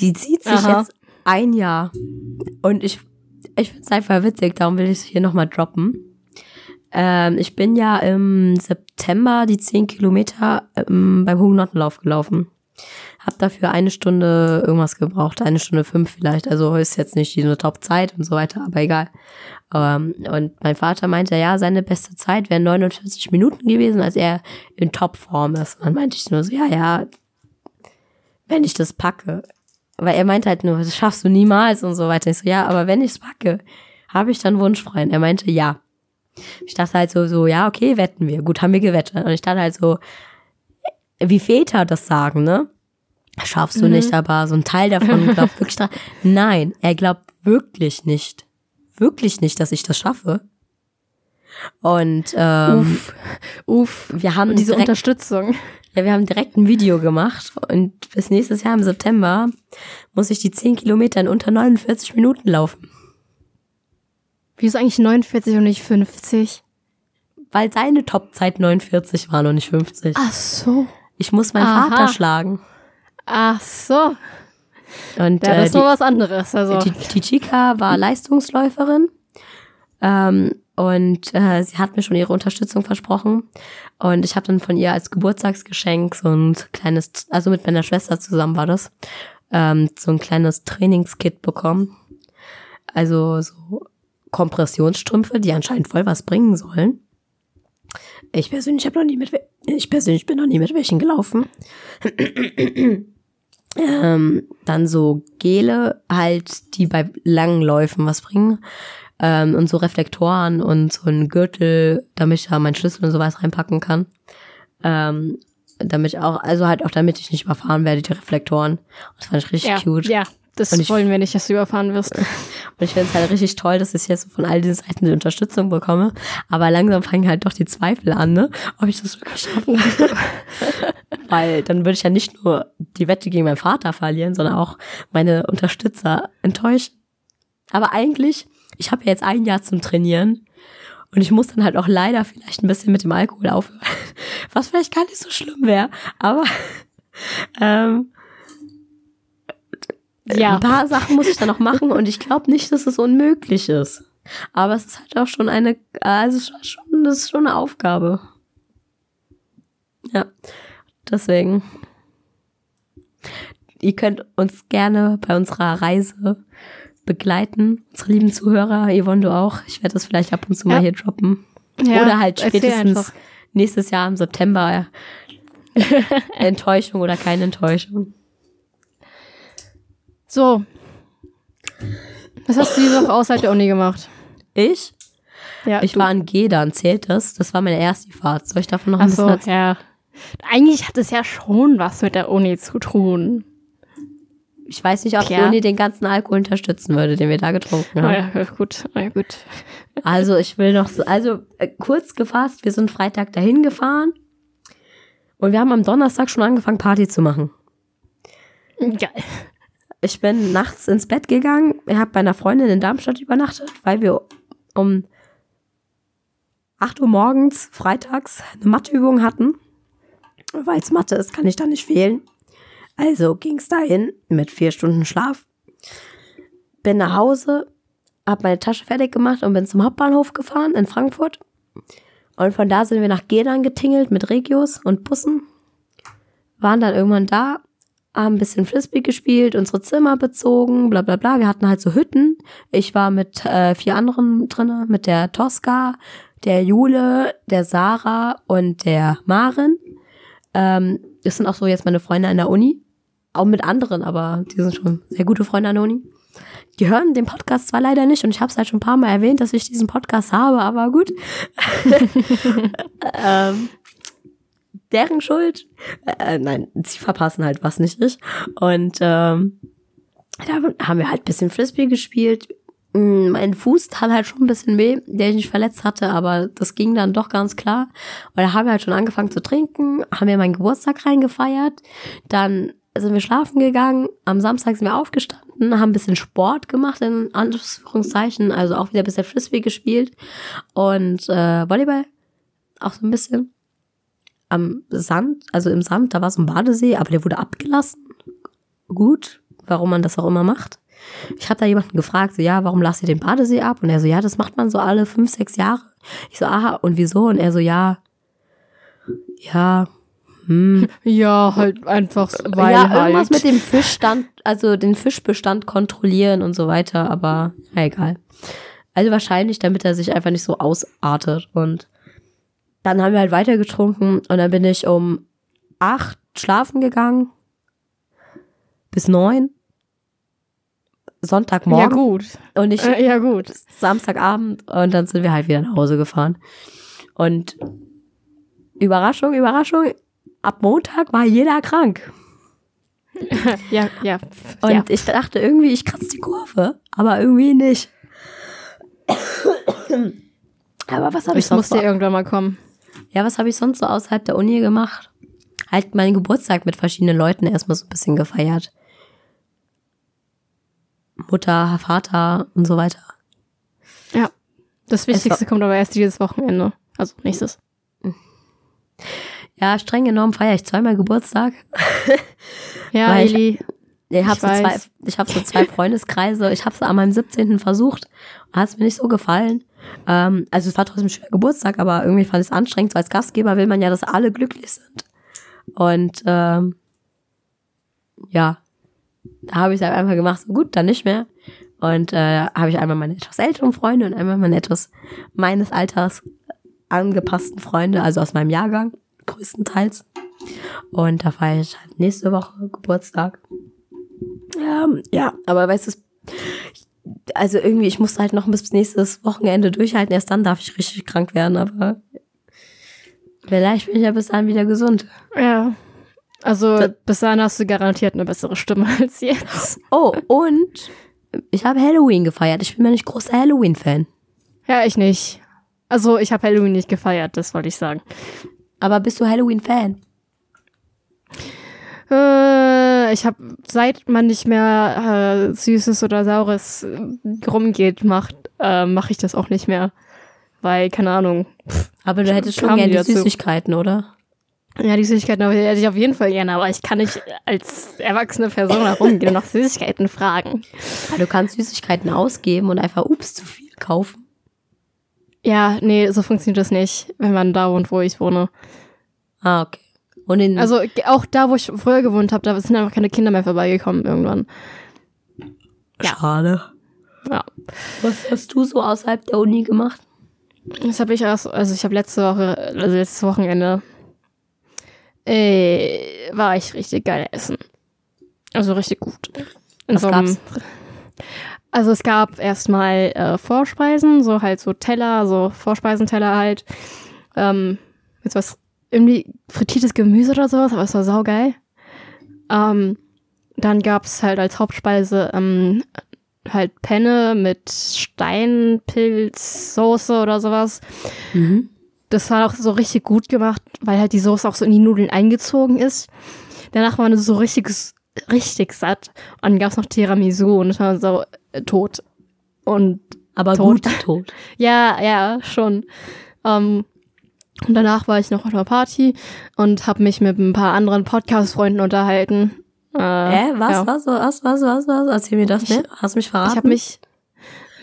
Die zieht sich Aha. jetzt ein Jahr. Und ich, ich finde es einfach witzig, darum will ich es hier nochmal droppen. Ähm, ich bin ja im September die 10 Kilometer ähm, beim Hugenottenlauf gelaufen. Hab dafür eine Stunde irgendwas gebraucht, eine Stunde fünf vielleicht. Also ist jetzt nicht diese Top-Zeit und so weiter, aber egal. Ähm, und mein Vater meinte, ja, seine beste Zeit wären 49 Minuten gewesen, als er in Topform ist. Und dann meinte ich nur so, ja, ja, wenn ich das packe. Weil er meinte halt nur, das schaffst du niemals und so weiter. Ich so, ja, aber wenn ich es packe, habe ich dann Wunschfreien? Er meinte, ja. Ich dachte halt so, so, ja, okay, wetten wir. Gut, haben wir gewettet. Und ich dachte halt so, wie Väter das sagen, ne? Schaffst du mhm. nicht, aber so ein Teil davon glaubt wirklich dran. Nein, er glaubt wirklich nicht. Wirklich nicht, dass ich das schaffe. Und ähm, uff, uff, wir haben diese direkt, Unterstützung. Ja, wir haben direkt ein Video gemacht und bis nächstes Jahr im September muss ich die 10 Kilometer in unter 49 Minuten laufen. Wieso eigentlich 49 und nicht 50? Weil seine Topzeit 49 war und nicht 50. Ach so. Ich muss meinen Aha. Vater schlagen. Ach so. Und, ja, das äh, ist äh, noch was anderes. Also. Die, die Chica war Leistungsläuferin. Ähm, und äh, sie hat mir schon ihre Unterstützung versprochen. Und ich habe dann von ihr als Geburtstagsgeschenk so ein kleines, also mit meiner Schwester zusammen war das, ähm, so ein kleines Trainingskit bekommen. Also so Kompressionsstrümpfe, die anscheinend voll was bringen sollen. Ich persönlich habe noch nie mit, ich persönlich bin noch nie mit welchen gelaufen. ähm, dann so Gele halt, die bei langen Läufen was bringen ähm, und so Reflektoren und so ein Gürtel, damit ich da meinen Schlüssel und sowas reinpacken kann. Ähm, damit ich auch, also halt auch damit ich nicht überfahren werde, die Reflektoren. Das fand ich richtig ja, cute. Ja, das ich, wollen wir nicht, dass du überfahren wirst. Und ich finde es halt richtig toll, dass ich jetzt von all diesen Seiten die Unterstützung bekomme. Aber langsam fangen halt doch die Zweifel an, ne? Ob ich das wirklich schaffen würde. Weil dann würde ich ja nicht nur die Wette gegen meinen Vater verlieren, sondern auch meine Unterstützer enttäuschen. Aber eigentlich ich habe ja jetzt ein Jahr zum Trainieren und ich muss dann halt auch leider vielleicht ein bisschen mit dem Alkohol aufhören, was vielleicht gar nicht so schlimm wäre, aber ähm, ja. ein paar Sachen muss ich dann noch machen und ich glaube nicht, dass es unmöglich ist. Aber es ist halt auch schon eine, also schon, das ist schon eine Aufgabe. Ja, deswegen. Ihr könnt uns gerne bei unserer Reise begleiten. Unsere lieben Zuhörer, Yvonne, du auch. Ich werde das vielleicht ab und zu ja. mal hier droppen. Ja, oder halt spätestens nächstes Jahr im September Enttäuschung oder keine Enttäuschung. So. Was hast du diese Woche außerhalb der Uni gemacht? Ich? Ja, ich du. war in Gedern, zählt das? Das war meine erste Fahrt. Soll ich davon noch ein Ach bisschen so, erzählen? ja. Eigentlich hat es ja schon was mit der Uni zu tun. Ich weiß nicht, ob ja. die Uni den ganzen Alkohol unterstützen würde, den wir da getrunken haben. Oh ja, gut, oh ja, gut. Also ich will noch so, also äh, kurz gefasst, wir sind Freitag dahin gefahren und wir haben am Donnerstag schon angefangen, Party zu machen. Geil. Ich bin nachts ins Bett gegangen, ich habe bei einer Freundin in Darmstadt übernachtet, weil wir um 8 Uhr morgens freitags eine Matheübung hatten. Weil es Mathe ist, kann ich da nicht fehlen. Also ging es dahin mit vier Stunden Schlaf. Bin nach Hause, habe meine Tasche fertig gemacht und bin zum Hauptbahnhof gefahren in Frankfurt. Und von da sind wir nach Gedern getingelt mit Regios und Bussen. Waren dann irgendwann da, haben ein bisschen Frisbee gespielt, unsere Zimmer bezogen, bla bla bla. Wir hatten halt so Hütten. Ich war mit äh, vier anderen drinnen, mit der Tosca, der Jule, der Sarah und der Marin. Ähm, das sind auch so jetzt meine Freunde an der Uni. Auch mit anderen, aber die sind schon sehr gute Freunde an der Uni. Die hören den Podcast zwar leider nicht und ich habe es halt schon ein paar Mal erwähnt, dass ich diesen Podcast habe, aber gut. ähm, deren Schuld. Äh, nein, sie verpassen halt was nicht ich. Und ähm, da haben wir halt bisschen Frisbee gespielt. Mm, mein Fuß tat halt schon ein bisschen weh, der ich nicht verletzt hatte, aber das ging dann doch ganz klar. Und da haben wir halt schon angefangen zu trinken, haben wir meinen Geburtstag reingefeiert, dann sind wir schlafen gegangen, am Samstag sind wir aufgestanden, haben ein bisschen Sport gemacht, in Anführungszeichen, also auch wieder ein bisschen Frisbee gespielt und äh, Volleyball auch so ein bisschen am Sand, also im Sand, da war so ein Badesee, aber der wurde abgelassen. Gut, warum man das auch immer macht. Ich habe da jemanden gefragt, so, ja, warum lasst ihr den Badesee ab? Und er so, ja, das macht man so alle fünf, sechs Jahre. Ich so, aha, und wieso? Und er so, ja, ja, hm. Ja, halt einfach, weil ja, halt. irgendwas mit dem Fischstand, also den Fischbestand kontrollieren und so weiter, aber ja, egal. Also wahrscheinlich, damit er sich einfach nicht so ausartet. Und dann haben wir halt weiter getrunken und dann bin ich um acht schlafen gegangen. Bis neun. Sonntagmorgen. Ja, gut. Und ich Äh, ja, gut. Samstagabend und dann sind wir halt wieder nach Hause gefahren. Und Überraschung, Überraschung, ab Montag war jeder krank. Ja, ja. Und ja. ich dachte irgendwie, ich kratze die Kurve, aber irgendwie nicht. aber was habe ich Ich sonst muss dir irgendwann mal kommen. Ja, was habe ich sonst so außerhalb der Uni gemacht? Halt meinen Geburtstag mit verschiedenen Leuten erstmal so ein bisschen gefeiert. Mutter, Vater und so weiter. Ja. Das Wichtigste kommt aber erst dieses Wochenende. Also nächstes. Ja, streng genommen feiere ich zweimal Geburtstag. Ja, Weil ich- Eli. Ich habe so, zwei, ich hab so zwei Freundeskreise. Ich habe es an meinem 17. versucht. Hat es mir nicht so gefallen. Ähm, also es war trotzdem ein schöner Geburtstag, aber irgendwie fand ich es anstrengend. So als Gastgeber will man ja, dass alle glücklich sind. Und ähm, ja, da habe ich es halt einfach gemacht, so gut, dann nicht mehr. Und äh, habe ich einmal meine etwas älteren Freunde und einmal meine etwas meines Alters angepassten Freunde, also aus meinem Jahrgang, größtenteils. Und da feiere ich halt nächste Woche Geburtstag. Ja, ja, aber weißt du, also irgendwie, ich musste halt noch bis nächstes Wochenende durchhalten, erst dann darf ich richtig krank werden, aber vielleicht bin ich ja bis dahin wieder gesund. Ja. Also bis dahin hast du garantiert eine bessere Stimme als jetzt. Oh, und ich habe Halloween gefeiert. Ich bin mir nicht großer Halloween-Fan. Ja, ich nicht. Also ich habe Halloween nicht gefeiert, das wollte ich sagen. Aber bist du Halloween-Fan? Äh, ich habe, seit man nicht mehr äh, Süßes oder Saures äh, rumgeht, macht, äh, mache ich das auch nicht mehr. Weil, keine Ahnung. Aber du hättest schon gerne die dazu? Süßigkeiten, oder? Ja, die Süßigkeiten hätte ich auf jeden Fall gerne, aber ich kann nicht als erwachsene Person herumgehen und nach Süßigkeiten fragen. Ja, du kannst Süßigkeiten ausgeben und einfach ups zu viel kaufen. Ja, nee, so funktioniert das nicht, wenn man da wohnt, wo ich wohne. Ah, okay. Und in, Also auch da, wo ich früher gewohnt habe, da sind einfach keine Kinder mehr vorbeigekommen irgendwann. ja. schade. Ja. Was hast du so außerhalb der Uni gemacht? Das habe ich erst, also ich habe letzte Woche, also letztes Wochenende, äh, war ich richtig geil essen. Also richtig gut. In Was so einem- gab's? Also es gab erstmal äh, Vorspeisen, so halt so Teller, so Vorspeisenteller halt. Ähm, jetzt was, irgendwie frittiertes Gemüse oder sowas, aber es war saugeil. Ähm, dann gab's halt als Hauptspeise ähm, halt Penne mit Steinpilzsoße oder sowas. Mhm. Das war auch so richtig gut gemacht, weil halt die Soße auch so in die Nudeln eingezogen ist. Danach war man so richtig, richtig satt. Und dann gab's noch Tiramisu und es war so äh, tot. Und Aber Tot. gut tot. ja, ja, schon. Ähm, und danach war ich noch auf einer Party und habe mich mit ein paar anderen Podcast-Freunden unterhalten. Äh, Hä? Was, ja. was, was, was, was, was? Erzähl mir das, ne? Hast du mich verraten? Ich habe mich,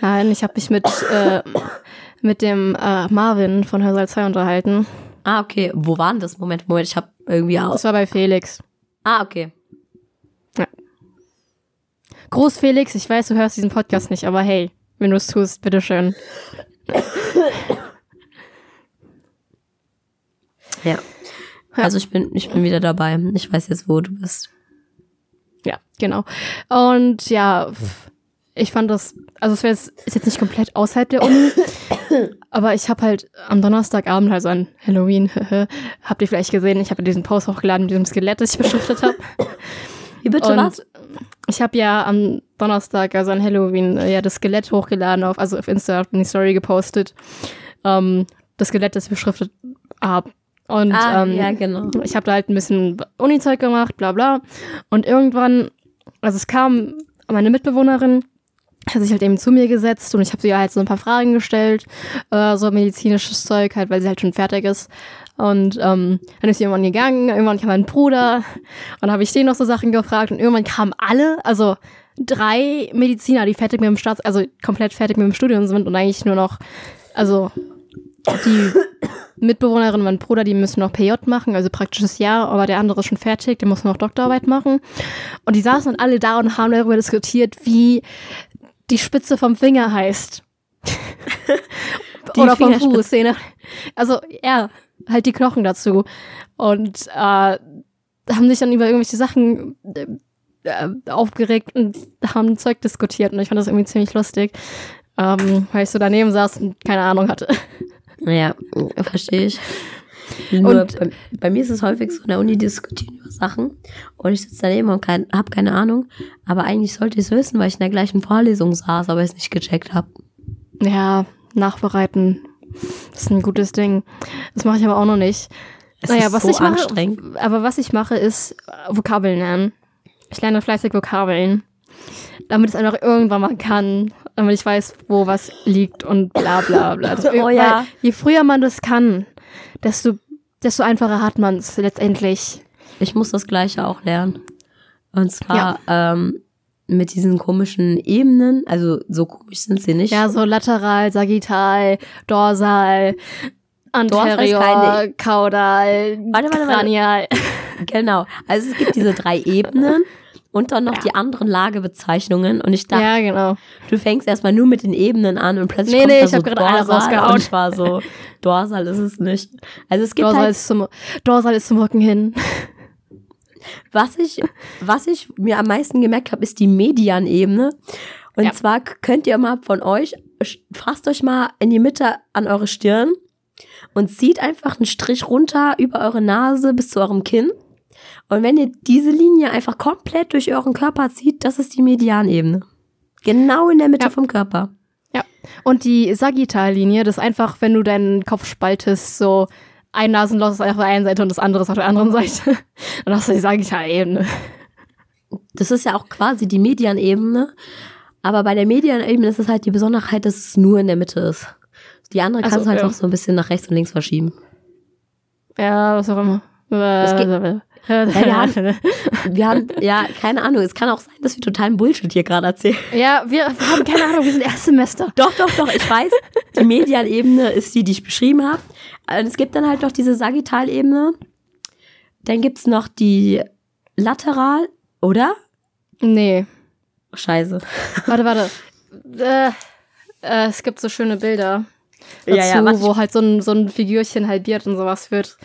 nein, ich habe mich mit, äh, mit dem äh, Marvin von Hörsaal 2 unterhalten. Ah, okay. Wo war denn das? Moment, Moment, ich habe irgendwie aus. Das war bei Felix. Ah, okay. Groß Felix, ich weiß, du hörst diesen Podcast nicht, aber hey, wenn du es tust, bitteschön. Ja. Also ich bin, ich bin wieder dabei. Ich weiß jetzt, wo du bist. Ja, genau. Und ja, ich fand das, also es jetzt, ist jetzt nicht komplett außerhalb der Uni, aber ich habe halt am Donnerstagabend, also an Halloween, habt ihr vielleicht gesehen, ich habe diesen Post hochgeladen mit diesem Skelett, das ich beschriftet habe. Wie bitte Und was? ich habe ja am Donnerstag, also an Halloween, äh, ja das Skelett hochgeladen auf, also auf Insta, auf die Story gepostet. Ähm, das Skelett, das ich beschriftet habe. Und Ah, ähm, ja, genau. ich habe da halt ein bisschen Uni-Zeug gemacht, bla bla. Und irgendwann, also es kam meine Mitbewohnerin, hat sich halt eben zu mir gesetzt und ich habe sie halt so ein paar Fragen gestellt, äh, so medizinisches Zeug halt, weil sie halt schon fertig ist. Und ähm, dann ist sie irgendwann gegangen, irgendwann kam mein Bruder und dann habe ich den noch so Sachen gefragt und irgendwann kamen alle, also drei Mediziner, die fertig mit dem Staats, also komplett fertig mit dem Studium sind und eigentlich nur noch, also die Mitbewohnerin, mein Bruder, die müssen noch PJ machen, also praktisches Jahr, aber der andere ist schon fertig, der muss noch Doktorarbeit machen. Und die saßen dann alle da und haben darüber diskutiert, wie die Spitze vom Finger heißt. Oder vom Fuß. Also ja, halt die Knochen dazu. Und äh, haben sich dann über irgendwelche Sachen äh, aufgeregt und haben Zeug diskutiert. Und ich fand das irgendwie ziemlich lustig, ähm, weil ich so daneben saß und keine Ahnung hatte. Ja, verstehe ich. Nur und, bei, bei, mir ist es häufig so, in der Uni diskutieren über Sachen und ich sitze daneben und kein, habe keine Ahnung. Aber eigentlich sollte ich es wissen, weil ich in der gleichen Vorlesung saß, aber es nicht gecheckt habe. Ja, nachbereiten. Das ist ein gutes Ding. Das mache ich aber auch noch nicht. Es naja, was so ich mache, aber was ich mache, ist Vokabeln lernen. Ich lerne fleißig Vokabeln, damit ich es einfach irgendwann mal kann, damit ich weiß, wo was liegt und bla bla bla. Also, oh ja. Je früher man das kann, desto, desto einfacher hat man es letztendlich. Ich muss das Gleiche auch lernen. Und zwar ja. ähm, mit diesen komischen Ebenen, also so komisch sind sie nicht. Ja, so lateral, sagittal, dorsal, anterior, caudal, warte, warte, cranial. Genau. Also es gibt diese drei Ebenen und dann noch ja. die anderen Lagebezeichnungen. Und ich dachte, ja, genau. du fängst erstmal nur mit den Ebenen an und plötzlich nee, kommt nee, da ich so hab gerade alles rausgehauen. Und ich war so, Dorsal ist es nicht. Also es gibt Dorsal, halt, ist zum, Dorsal ist zum Rücken hin. Was ich, was ich mir am meisten gemerkt habe, ist die Medianebene. Und ja. zwar könnt ihr mal von euch, fasst euch mal in die Mitte an eure Stirn und zieht einfach einen Strich runter über eure Nase bis zu eurem Kinn. Und wenn ihr diese Linie einfach komplett durch euren Körper zieht, das ist die Medianebene. Genau in der Mitte ja. vom Körper. Ja. Und die Sagittallinie, das ist einfach, wenn du deinen Kopf spaltest, so ein Nasenloch ist auf der einen Seite und das andere ist auf der anderen Seite. Dann hast du die Sagittalebene. Das ist ja auch quasi die Medianebene. Aber bei der Medianebene ist es halt die Besonderheit, dass es nur in der Mitte ist. Die andere kannst also, du halt ja. noch so ein bisschen nach rechts und links verschieben. Ja, was auch immer. Es geht, wir, haben, wir haben, ja, keine Ahnung. Es kann auch sein, dass wir totalen Bullshit hier gerade erzählen. Ja, wir, haben keine Ahnung, wir sind Erstsemester. Doch, doch, doch, ich weiß. Die Medianebene ist die, die ich beschrieben habe. Und es gibt dann halt noch diese Sagittalebene. Dann gibt es noch die Lateral, oder? Nee. Scheiße. Warte, warte. Äh, äh, es gibt so schöne Bilder dazu, ja, ja, wo halt so ein, so ein Figürchen halbiert und sowas wird.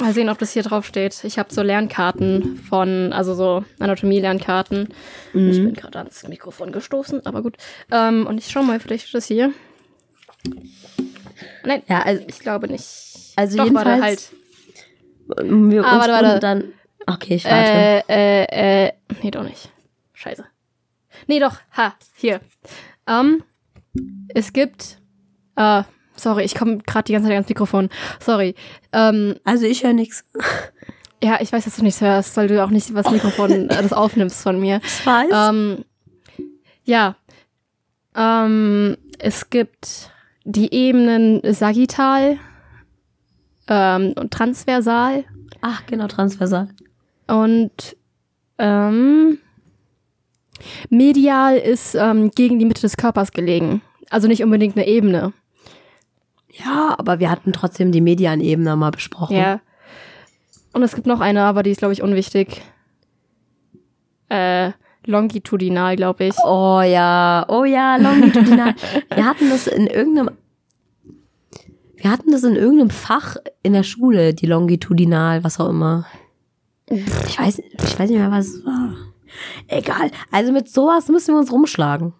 Mal sehen, ob das hier drauf steht. Ich habe so Lernkarten von, also so Anatomie-Lernkarten. Mhm. Ich bin gerade ans Mikrofon gestoßen, aber gut. Ähm, und ich schau mal, vielleicht ist das hier. Nein, ja, also, ich glaube nicht. Also Doch, jedenfalls. Warte, halt. Wir ah, warte, warte. dann. Okay, ich warte. Äh, äh, äh, nee, doch nicht. Scheiße. Nee, doch. Ha, hier. Ähm, es gibt, äh, Sorry, ich komme gerade die ganze Zeit ans Mikrofon. Sorry. Ähm, also ich höre nichts. Ja, ich weiß, dass du nichts hörst, weil du auch nicht was Mikrofon äh, das aufnimmst von mir. Ich weiß. Ähm, ja. Ähm, es gibt die Ebenen Sagittal ähm, und Transversal. Ach, genau, Transversal. Und ähm, medial ist ähm, gegen die Mitte des Körpers gelegen. Also nicht unbedingt eine Ebene. Ja, aber wir hatten trotzdem die Medianebene mal besprochen. Ja. Und es gibt noch eine, aber die ist, glaube ich, unwichtig. Äh, longitudinal, glaube ich. Oh ja, oh ja, longitudinal. wir hatten das in irgendeinem wir hatten das in irgendeinem Fach in der Schule, die longitudinal, was auch immer. Ich weiß, ich weiß nicht mehr, was es war. Egal. Also mit sowas müssen wir uns rumschlagen.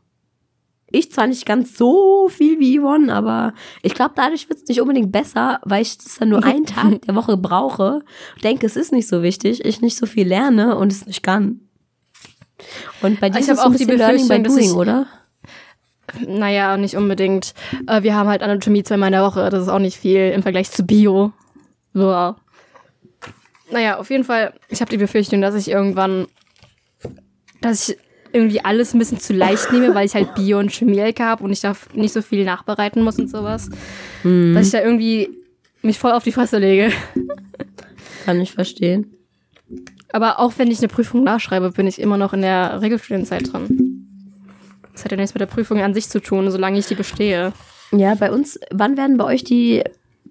Ich zwar nicht ganz so viel wie Yvonne, aber ich glaube, dadurch wird es nicht unbedingt besser, weil ich das dann nur einen Tag der Woche brauche. Denke, es ist nicht so wichtig, ich nicht so viel lerne und es nicht kann. Und bei dir ist es auch die Learning by Doing, oder? Naja, nicht unbedingt. Äh, wir haben halt Anatomie zweimal in der Woche. Das ist auch nicht viel im Vergleich zu Bio. Boah. Naja, auf jeden Fall, ich habe die Befürchtung, dass ich irgendwann, dass ich irgendwie alles ein bisschen zu leicht nehme, weil ich halt Bio und Chemie LK habe und ich darf nicht so viel nachbereiten muss und sowas. Mhm. Dass ich da irgendwie mich voll auf die Fresse lege. Kann ich verstehen. Aber auch wenn ich eine Prüfung nachschreibe, bin ich immer noch in der Regelstudienzeit drin. Das hat ja nichts mit der Prüfung an sich zu tun, solange ich die bestehe. Ja, bei uns, wann werden bei euch die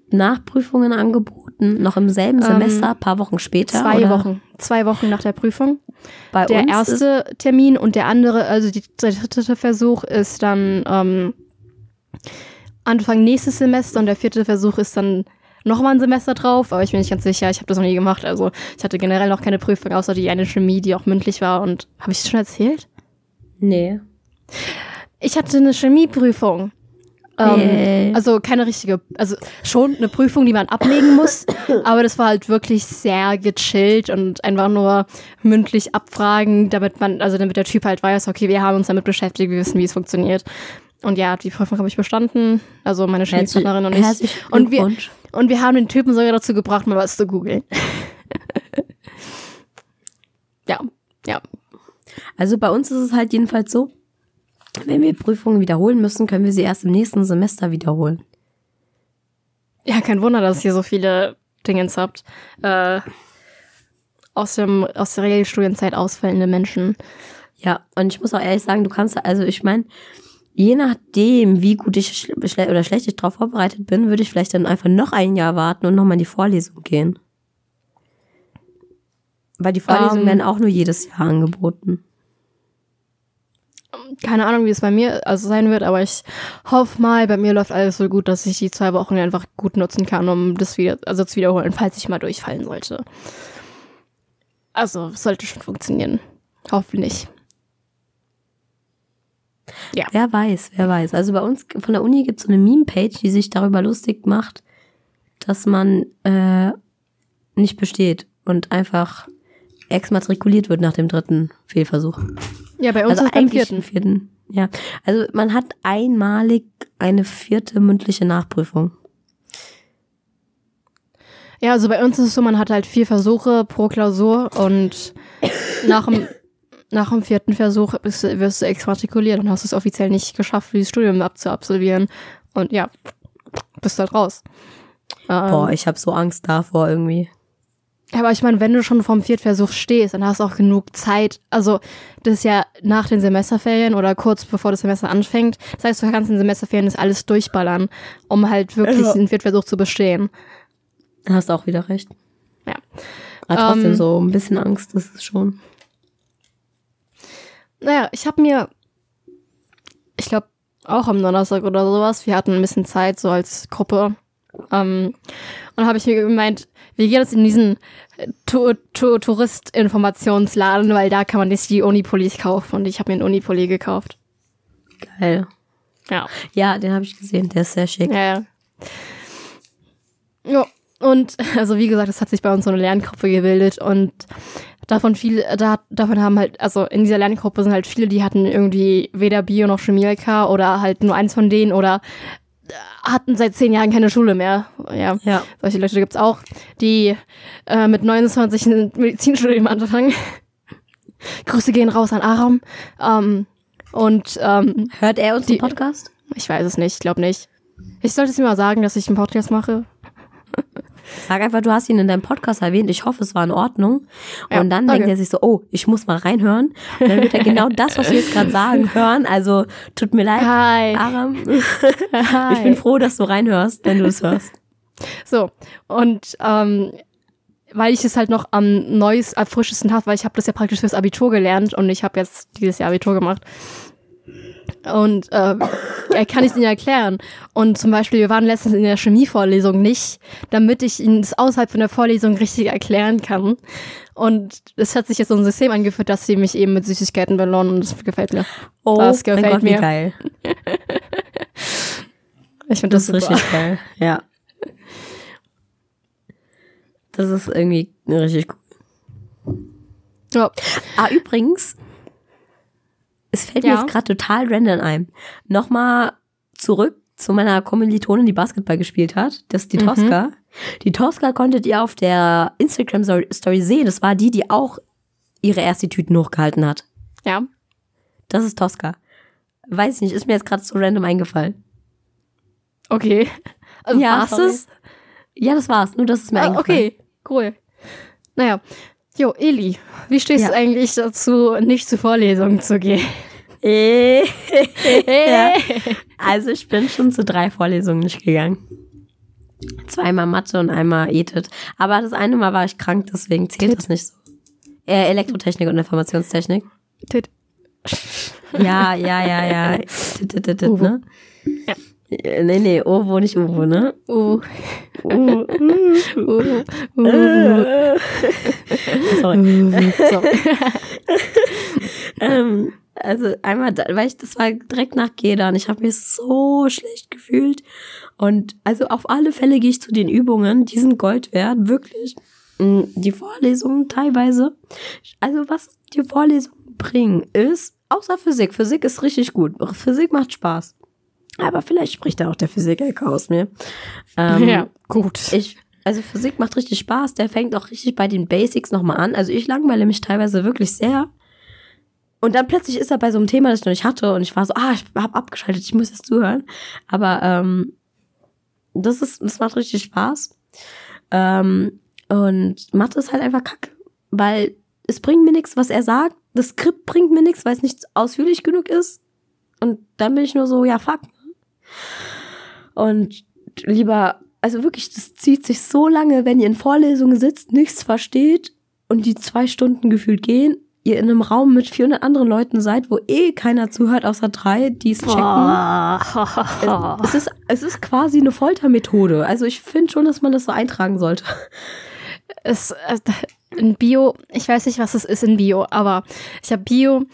Nachprüfungen angeboten, noch im selben Ähm, Semester, ein paar Wochen später? Zwei oder? Wochen. Zwei Wochen nach der Prüfung. Bei der uns erste Termin und der andere, also die, der dritte Versuch ist dann ähm, Anfang nächstes Semester und der vierte Versuch ist dann nochmal ein Semester drauf, aber ich bin nicht ganz sicher, ich habe das noch nie gemacht. Also ich hatte generell noch keine Prüfung, außer die eine Chemie, die auch mündlich war. Und habe ich das schon erzählt? Nee. Ich hatte eine Chemieprüfung. Ähm, Äh. Also keine richtige, also schon eine Prüfung, die man ablegen muss, aber das war halt wirklich sehr gechillt und einfach nur mündlich abfragen, damit man, also damit der Typ halt weiß, okay, wir haben uns damit beschäftigt, wir wissen, wie es funktioniert. Und ja, die Prüfung habe ich bestanden, also meine Chemiepartnerin und ich. Und wir, und wir haben den Typen sogar dazu gebracht, mal was zu googeln. ja, ja. Also bei uns ist es halt jedenfalls so, wenn wir Prüfungen wiederholen müssen, können wir sie erst im nächsten Semester wiederholen. Ja, kein Wunder, dass ihr so viele Dingens habt. Äh, aus, dem, aus der Regelstudienzeit ausfallende Menschen. Ja, und ich muss auch ehrlich sagen, du kannst, also ich meine, je nachdem, wie gut ich schle oder schlecht ich darauf vorbereitet bin, würde ich vielleicht dann einfach noch ein Jahr warten und nochmal in die Vorlesung gehen. Weil die Vorlesungen Ähm. werden auch nur jedes Jahr angeboten. Keine Ahnung, wie es bei mir also sein wird, aber ich hoffe mal, bei mir läuft alles so gut, dass ich die zwei Wochen einfach gut nutzen kann, um das wieder, also zu wiederholen, falls ich mal durchfallen sollte. Also, sollte schon funktionieren. Hoffentlich. Ja. Wer weiß, wer weiß. Also bei uns von der Uni gibt es so eine Meme-Page, die sich darüber lustig macht, dass man äh, nicht besteht und einfach exmatrikuliert wird nach dem dritten Fehlversuch. Ja, bei uns also ist eigentlich vierten. vierten. Ja, also man hat einmalig eine vierte mündliche Nachprüfung. Ja, also bei uns ist es so, man hat halt vier Versuche pro Klausur und nach dem, nach dem vierten Versuch bist, wirst du exmatrikuliert und hast es offiziell nicht geschafft, dieses Studium abzuabsolvieren. Und ja, bist halt raus. Ähm, Boah, ich habe so Angst davor irgendwie. Aber ich meine, wenn du schon vorm Viertversuch stehst, dann hast du auch genug Zeit. Also, das ist ja nach den Semesterferien oder kurz bevor das Semester anfängt. Das heißt, du kannst in den Semesterferien das alles durchballern, um halt wirklich Ja. den Viertversuch zu bestehen. Hast du auch wieder recht. Ja. Aber trotzdem Ähm, so ein bisschen Angst, das ist schon. Naja, ich habe mir, ich glaube, auch am Donnerstag oder sowas, wir hatten ein bisschen Zeit, so als Gruppe. Ähm, und habe ich mir gemeint, wir gehen jetzt in diesen tu tu Touristinformationsladen, weil da kann man jetzt die Unipolis kaufen. Und ich habe mir einen Unipulli gekauft. Geil. Ja. Ja, den habe ich gesehen, der ist sehr schick. Ja, ja. Ja, und also wie gesagt, es hat sich bei uns so eine Lerngruppe gebildet und davon viele, da, davon haben halt, also in dieser Lerngruppe sind halt viele, die hatten irgendwie weder Bio noch Chemie LK oder halt nur eins von denen oder hatten seit zehn Jahren keine Schule mehr. Ja, Ja. solche Leute gibt's auch, die äh, mit 29 ein Medizinstudium anfangen. Grüße gehen raus an Aram. Ähm, und ähm, Hört er unseren Die- Podcast? ich weiß es nicht, ich glaube nicht. Ich sollte es ihm mal sagen, dass ich einen Podcast mache. Sag einfach, du hast ihn in deinem Podcast erwähnt. Ich hoffe, es war in Ordnung. Und Ja, dann danke. denkt er sich so, oh, ich muss mal reinhören. Und dann wird er genau das, was wir jetzt gerade sagen, hören. Also tut mir leid, Hi. Aram. Hi. Ich bin froh, dass du reinhörst, wenn du es hörst. So, und ähm, weil ich es halt noch am neues, am frischesten habe, weil ich habe das ja praktisch fürs Abitur gelernt und ich habe jetzt dieses Jahr Abitur gemacht. Und ähm, er kann ich es Ihnen erklären. Und zum Beispiel, wir waren letztens in der Chemievorlesung nicht, damit ich Ihnen das außerhalb von der Vorlesung richtig erklären kann. Und es hat sich jetzt so ein System angeführt, dass sie mich eben mit Süßigkeiten belohnen und das gefällt mir. Oh, Das mein gefällt Gott, wie mir. geil. Ich finde das, Das ist super. richtig geil. Ja. Das ist irgendwie richtig cool. Ja. Ah, übrigens, es fällt mir Ja. jetzt gerade total random ein. Nochmal zurück zu meiner Kommilitonin, die Basketball gespielt hat. Das ist die Mhm. Tosca. Die Tosca konntet ihr auf der Instagram-Story sehen. Das war die, die auch ihre erste Tüten hochgehalten hat. ja. Das ist Tosca. Weiß ich nicht, ist mir jetzt gerade so random eingefallen. Okay. Also Ja, war's das? Ja, das war's. Nur, das ist mir Ah, eingefallen. okay, cool. Naja. Jo, Eli, wie stehst Ja. du eigentlich dazu, nicht zu Vorlesungen zu gehen? Ja. Also ich bin schon zu drei Vorlesungen nicht gegangen. Zweimal Mathe und einmal Ethik. Aber das eine Mal war ich krank, deswegen zählt Tit. das nicht so. Äh, Elektrotechnik und Informationstechnik. Tit. Ja, ja, ja, ja. Tit, tit, tit, ne? Nee, nee, Ovo, nicht Uvo, ne? Uvo. Uvo. Sorry. Sorry. ähm, also einmal, weil ich, das war direkt nach Gedan. Ich habe mich so schlecht gefühlt. Und also auf alle Fälle gehe ich zu den Übungen. Die sind Gold wert, wirklich. Mm, die Vorlesungen teilweise. Also was die Vorlesungen bringen, ist, außer Physik. Physik ist richtig gut. Physik macht Spaß. Aber vielleicht spricht da auch der Physiker aus mir. Ähm, ja, gut. Ich, also Physik macht richtig Spaß. Der fängt auch richtig bei den Basics nochmal an. Also ich langweile mich teilweise wirklich sehr. Und dann plötzlich ist er bei so einem Thema, das ich noch nicht hatte. Und ich war so, ah, ich habe abgeschaltet, ich muss jetzt zuhören. Aber ähm, das ist, das macht richtig Spaß. Ähm, und Mathe ist halt einfach kacke. Weil es bringt mir nichts, was er sagt. Das Skript bringt mir nichts, weil es nicht ausführlich genug ist. Und dann bin ich nur so, ja, fuck. Und lieber, also wirklich, das zieht sich so lange, wenn ihr in Vorlesungen sitzt, nichts versteht und die zwei Stunden gefühlt gehen, ihr in einem Raum mit 400 anderen Leuten seid, wo eh keiner zuhört, außer drei, die es checken. es, es, ist, es ist quasi eine Foltermethode. Also ich finde schon, dass man das so eintragen sollte. Es, äh, in Bio, ich weiß nicht, was es ist in Bio, aber ich habe Bio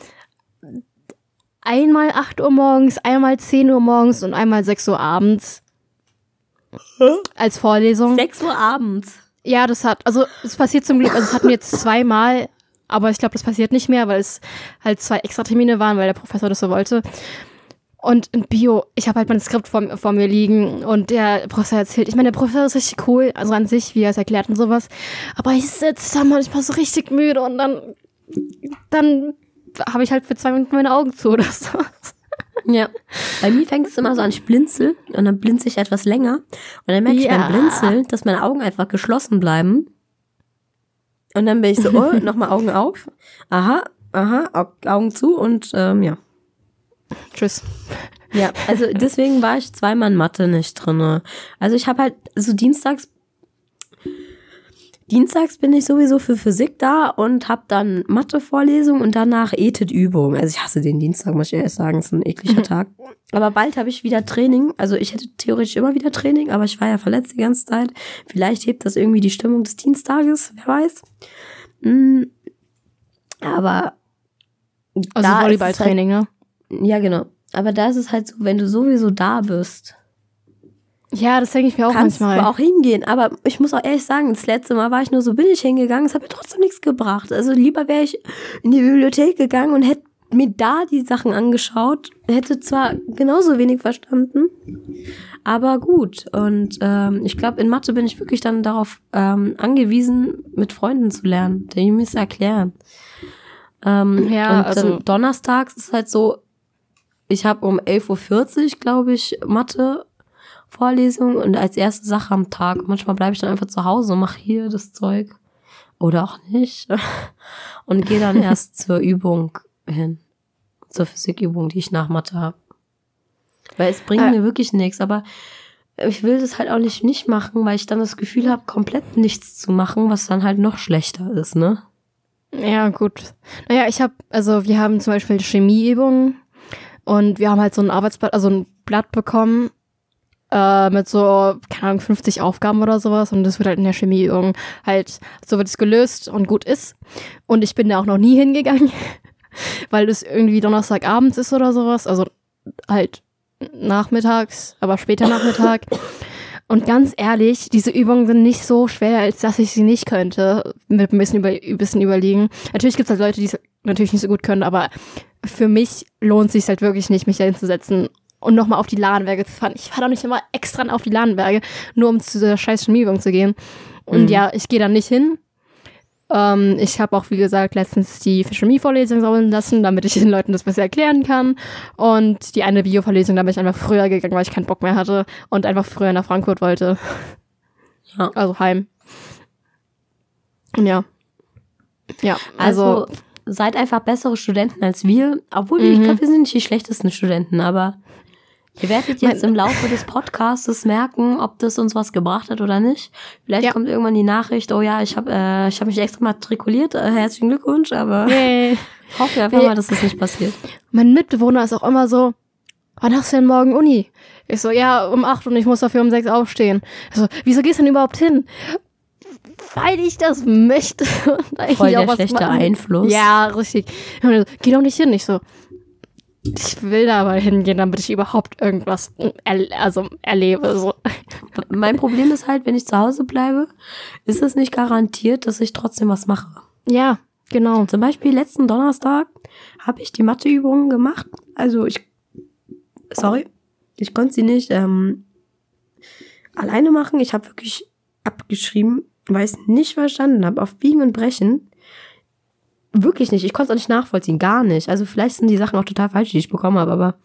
einmal 8 Uhr morgens, einmal 10 Uhr morgens und einmal 6 Uhr abends. Als Vorlesung. 6 Uhr abends. Ja, das hat, also es passiert zum Glück, also es hatten jetzt zweimal, aber ich glaube, das passiert nicht mehr, weil es halt zwei extra Termine waren, weil der Professor das so wollte. Und in Bio, ich habe halt mein Skript vor, vor, mir liegen und der Professor erzählt, ich meine, der Professor ist richtig cool, also an sich, wie er es erklärt und sowas. Aber ich sitze da manchmal so richtig müde und dann, dann habe ich halt für zwei Minuten meine Augen zu oder so. Ja. Bei mir fängt es immer so an, ich blinzel und dann blinze ich etwas länger. Und dann merke ja. ich beim Blinzeln, dass meine Augen einfach geschlossen bleiben. Und dann bin ich so, oh, nochmal Augen auf. Aha, aha, Augen zu und ähm, ja. Tschüss. Ja, also deswegen war ich zweimal in Mathe nicht drinne. Also ich habe halt so dienstags Dienstags bin ich sowieso für Physik da und habe dann Mathe-Vorlesung und danach Ethik-Übung. Also ich hasse den Dienstag, muss ich ehrlich sagen, es ist ein ekliger Tag. Aber bald habe ich wieder Training. Also ich hätte theoretisch immer wieder Training, aber ich war ja verletzt die ganze Zeit. Vielleicht hebt das irgendwie die Stimmung des Dienstages, wer weiß. Mm, aber also Volleyballtraining, halt, ne? Ja, genau. Aber da ist es halt so, wenn du sowieso da bist ja, das denke ich mir auch Kannst manchmal. auch hingehen, aber ich muss auch ehrlich sagen, das letzte Mal war ich nur so ich hingegangen, es hat mir trotzdem nichts gebracht. Also lieber wäre ich in die Bibliothek gegangen und hätte mir da die Sachen angeschaut, hätte zwar genauso wenig verstanden, aber gut. Und ähm, ich glaube, in Mathe bin ich wirklich dann darauf ähm, angewiesen, mit Freunden zu lernen, die mir es erklären. Ähm, ja, und also donnerstags ist halt so, ich habe um 11.40 Uhr, glaube ich, Mathe Vorlesung und als erste Sache am Tag. Manchmal bleibe ich dann einfach zu Hause und mache hier das Zeug. Oder auch nicht. Und gehe dann erst zur Übung hin. Zur Physikübung, die ich nach Mathe habe. Weil es bringt äh. mir wirklich nichts. Aber ich will das halt auch nicht nicht machen, weil ich dann das Gefühl habe, komplett nichts zu machen, was dann halt noch schlechter ist, ne? Ja, gut. Naja, ich habe, also wir haben zum Beispiel Chemieübungen und wir haben halt so ein Arbeitsblatt, also ein Blatt bekommen äh, mit so, keine Ahnung, 50 Aufgaben oder sowas. Und das wird halt in der Chemie halt, so wird es gelöst und gut ist. Und ich bin da auch noch nie hingegangen, weil es irgendwie Donnerstagabends ist oder sowas. Also halt nachmittags, aber später Nachmittag. Und ganz ehrlich, diese Übungen sind nicht so schwer, als dass ich sie nicht könnte, mit ein bisschen, über, ein bisschen überlegen. Natürlich gibt es halt Leute, die es natürlich nicht so gut können, aber für mich lohnt es sich halt wirklich nicht, mich da hinzusetzen und nochmal auf die Ladenberge zu fahren. Ich fahre doch nicht immer extra auf die Ladenberge, nur um zu dieser scheiß Chemieübung zu gehen. Und mhm. ja, ich gehe da nicht hin. Ähm, ich habe auch, wie gesagt, letztens die Chemie-Vorlesung sammeln lassen, damit ich den Leuten das besser erklären kann. Und die eine Bio-Vorlesung, da bin ich einfach früher gegangen, weil ich keinen Bock mehr hatte und einfach früher nach Frankfurt wollte. Ja. Also heim. Ja. Ja, also, also seid einfach bessere Studenten als wir. Obwohl, mhm. ich glaube, wir sind nicht die schlechtesten Studenten, aber Ihr werdet jetzt im Laufe des Podcasts merken, ob das uns was gebracht hat oder nicht. Vielleicht ja. kommt irgendwann die Nachricht, oh ja, ich habe äh, ich hab mich extra matrikuliert, äh, herzlichen Glückwunsch, aber nee. ich hoffe einfach nee. mal, dass das nicht passiert. Mein Mitbewohner ist auch immer so, wann hast du denn morgen Uni? Ich so, ja, um acht und ich muss dafür um sechs aufstehen. Ich so, wieso gehst du denn überhaupt hin? Weil ich das möchte. Voll der schlechte Einfluss. Ja, richtig. Geh doch nicht hin. Ich so, ich will da aber hingehen, damit ich überhaupt irgendwas er also erlebe. So. Mein Problem ist halt, wenn ich zu Hause bleibe, ist es nicht garantiert, dass ich trotzdem was mache. Ja, genau. Zum Beispiel letzten Donnerstag habe ich die Matheübungen gemacht. Also ich, sorry, ich konnte sie nicht ähm, alleine machen. Ich habe wirklich abgeschrieben, weil ich es nicht verstanden habe. Auf Biegen und Brechen Wirklich nicht. Ich konnte es auch nicht nachvollziehen. Gar nicht. Also vielleicht sind die Sachen auch total falsch, die ich bekommen habe, aber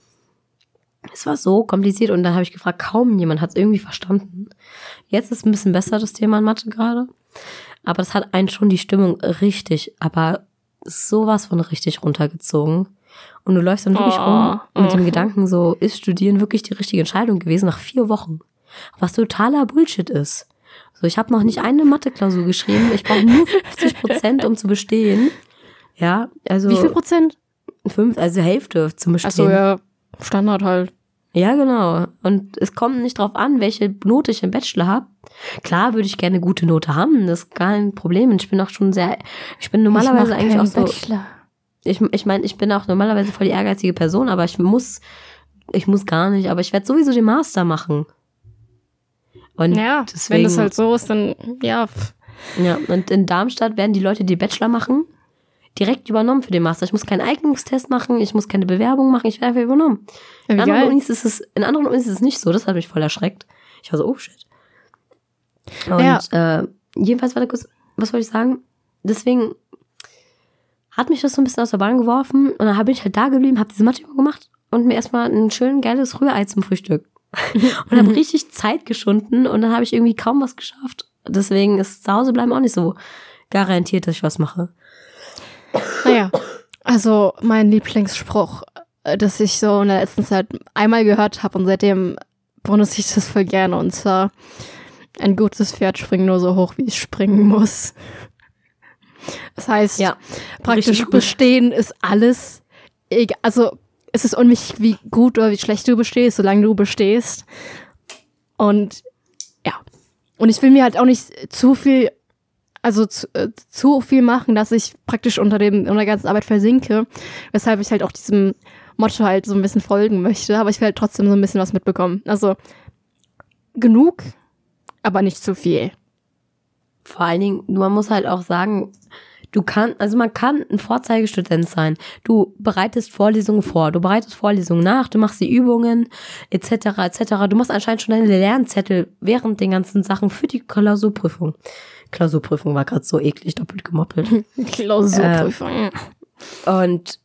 es war so kompliziert und dann habe ich gefragt, kaum jemand hat es irgendwie verstanden. Jetzt ist ein bisschen besser das Thema in Mathe gerade. Aber das hat einen schon die Stimmung richtig, aber sowas von richtig runtergezogen. Und du läufst dann wirklich oh, rum mit dem Gedanken, so ist Studieren wirklich die richtige Entscheidung gewesen nach vier Wochen. Was totaler Bullshit ist. So, ich habe noch nicht eine Mathe-Klausur geschrieben. Ich brauche nur 50 Prozent, um zu bestehen. Ja, also. Wie viel Prozent? Fünf, also Hälfte zum Bestehen. Ach so, ja, Standard halt. Ja, genau. Und es kommt nicht drauf an, welche Note ich im Bachelor habe. Klar würde ich gerne eine gute Note haben, das ist kein Problem. Ich bin auch schon sehr, ich bin normalerweise ich eigentlich auch so. Bachelor. Ich, ich meine, ich bin auch normalerweise voll die ehrgeizige Person, aber ich muss, ich muss gar nicht, aber ich werde sowieso den Master machen. Und ja, deswegen, wenn das halt so ist, dann ja. Ja, und in Darmstadt werden die Leute, die Bachelor machen, direkt übernommen für den Master. Ich muss keinen Eignungstest machen, ich muss keine Bewerbung machen, ich werde einfach übernommen. In, anderen Unis ist es, in anderen Unis ist es nicht so, das hat mich voll erschreckt. Ich war so, oh shit. Und ja. äh, jedenfalls, warte kurz, was wollte ich sagen? Deswegen hat mich das so ein bisschen aus der Bahn geworfen und dann bin ich halt da geblieben, habe diese Mathe gemacht und mir erstmal ein schön geiles Rührei zum Frühstück. und habe richtig Zeit geschunden und dann habe ich irgendwie kaum was geschafft. Deswegen ist zu Hause bleiben auch nicht so garantiert, dass ich was mache. Naja, also mein Lieblingsspruch, äh, das ich so in der letzten Zeit einmal gehört habe und seitdem benutze ich das voll gerne und zwar ein gutes Pferd springt nur so hoch, wie es springen muss. Das heißt, ja, praktisch bestehen ist alles, egal, also es ist unwichtig, wie gut oder wie schlecht du bestehst, solange du bestehst. Und ja. Und ich will mir halt auch nicht zu viel also zu, äh, zu viel machen, dass ich praktisch unter dem unter der ganzen Arbeit versinke, weshalb ich halt auch diesem Motto halt so ein bisschen folgen möchte, aber ich will halt trotzdem so ein bisschen was mitbekommen. Also genug, aber nicht zu viel. Vor allen Dingen, man muss halt auch sagen, du kannst, also man kann ein Vorzeigestudent sein. Du bereitest Vorlesungen vor, du bereitest Vorlesungen nach, du machst die Übungen etc. etc. Du machst anscheinend schon deine Lernzettel während den ganzen Sachen für die Klausurprüfung. Klausurprüfung war gerade so eklig, doppelt gemoppelt. Klausurprüfung. Äh, und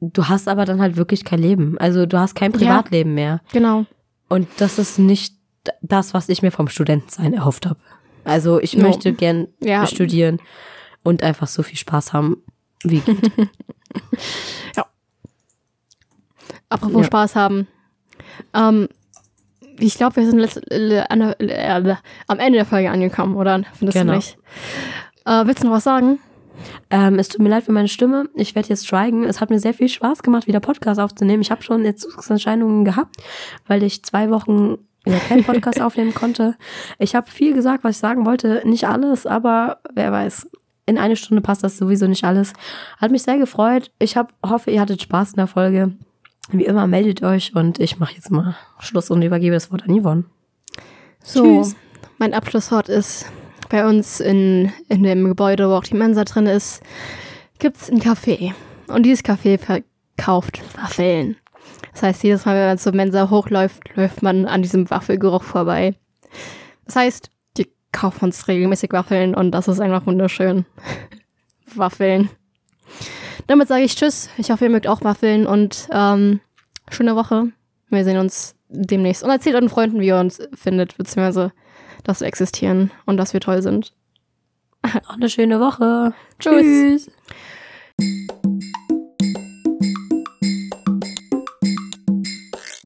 du hast aber dann halt wirklich kein Leben. Also du hast kein Privatleben ja, mehr. Genau. Und das ist nicht das, was ich mir vom Studentensein erhofft habe. Also ich no. möchte gern ja. studieren und einfach so viel Spaß haben, wie geht. ja. Apropos ja. Spaß haben. Ähm, ich glaube, wir sind letzt, äh, äh, am Ende der Folge angekommen, oder? Findest genau. du nicht? Äh, willst du noch was sagen? Ähm, es tut mir leid für meine Stimme. Ich werde jetzt schweigen. Es hat mir sehr viel Spaß gemacht, wieder Podcast aufzunehmen. Ich habe schon Entzugserscheinungen gehabt, weil ich zwei Wochen ja, keinen Podcast aufnehmen konnte. Ich habe viel gesagt, was ich sagen wollte. Nicht alles, aber wer weiß. In eine Stunde passt das sowieso nicht alles. Hat mich sehr gefreut. Ich hab, hoffe, ihr hattet Spaß in der Folge. Wie immer, meldet euch und ich mache jetzt mal Schluss und übergebe das Wort an Yvonne. So, Tschüss. mein Abschlusswort ist, bei uns in, in dem Gebäude, wo auch die Mensa drin ist, gibt es ein Café. Und dieses Café verkauft Waffeln. Das heißt, jedes Mal, wenn man zur Mensa hochläuft, läuft man an diesem Waffelgeruch vorbei. Das heißt, die kaufen uns regelmäßig Waffeln und das ist einfach wunderschön. Waffeln. Damit sage ich Tschüss. Ich hoffe, ihr mögt auch Waffeln und ähm, schöne Woche. Wir sehen uns demnächst. Und erzählt euren Freunden, wie ihr uns findet, beziehungsweise, dass wir existieren und dass wir toll sind. Auch eine schöne Woche. Tschüss. Tschüss.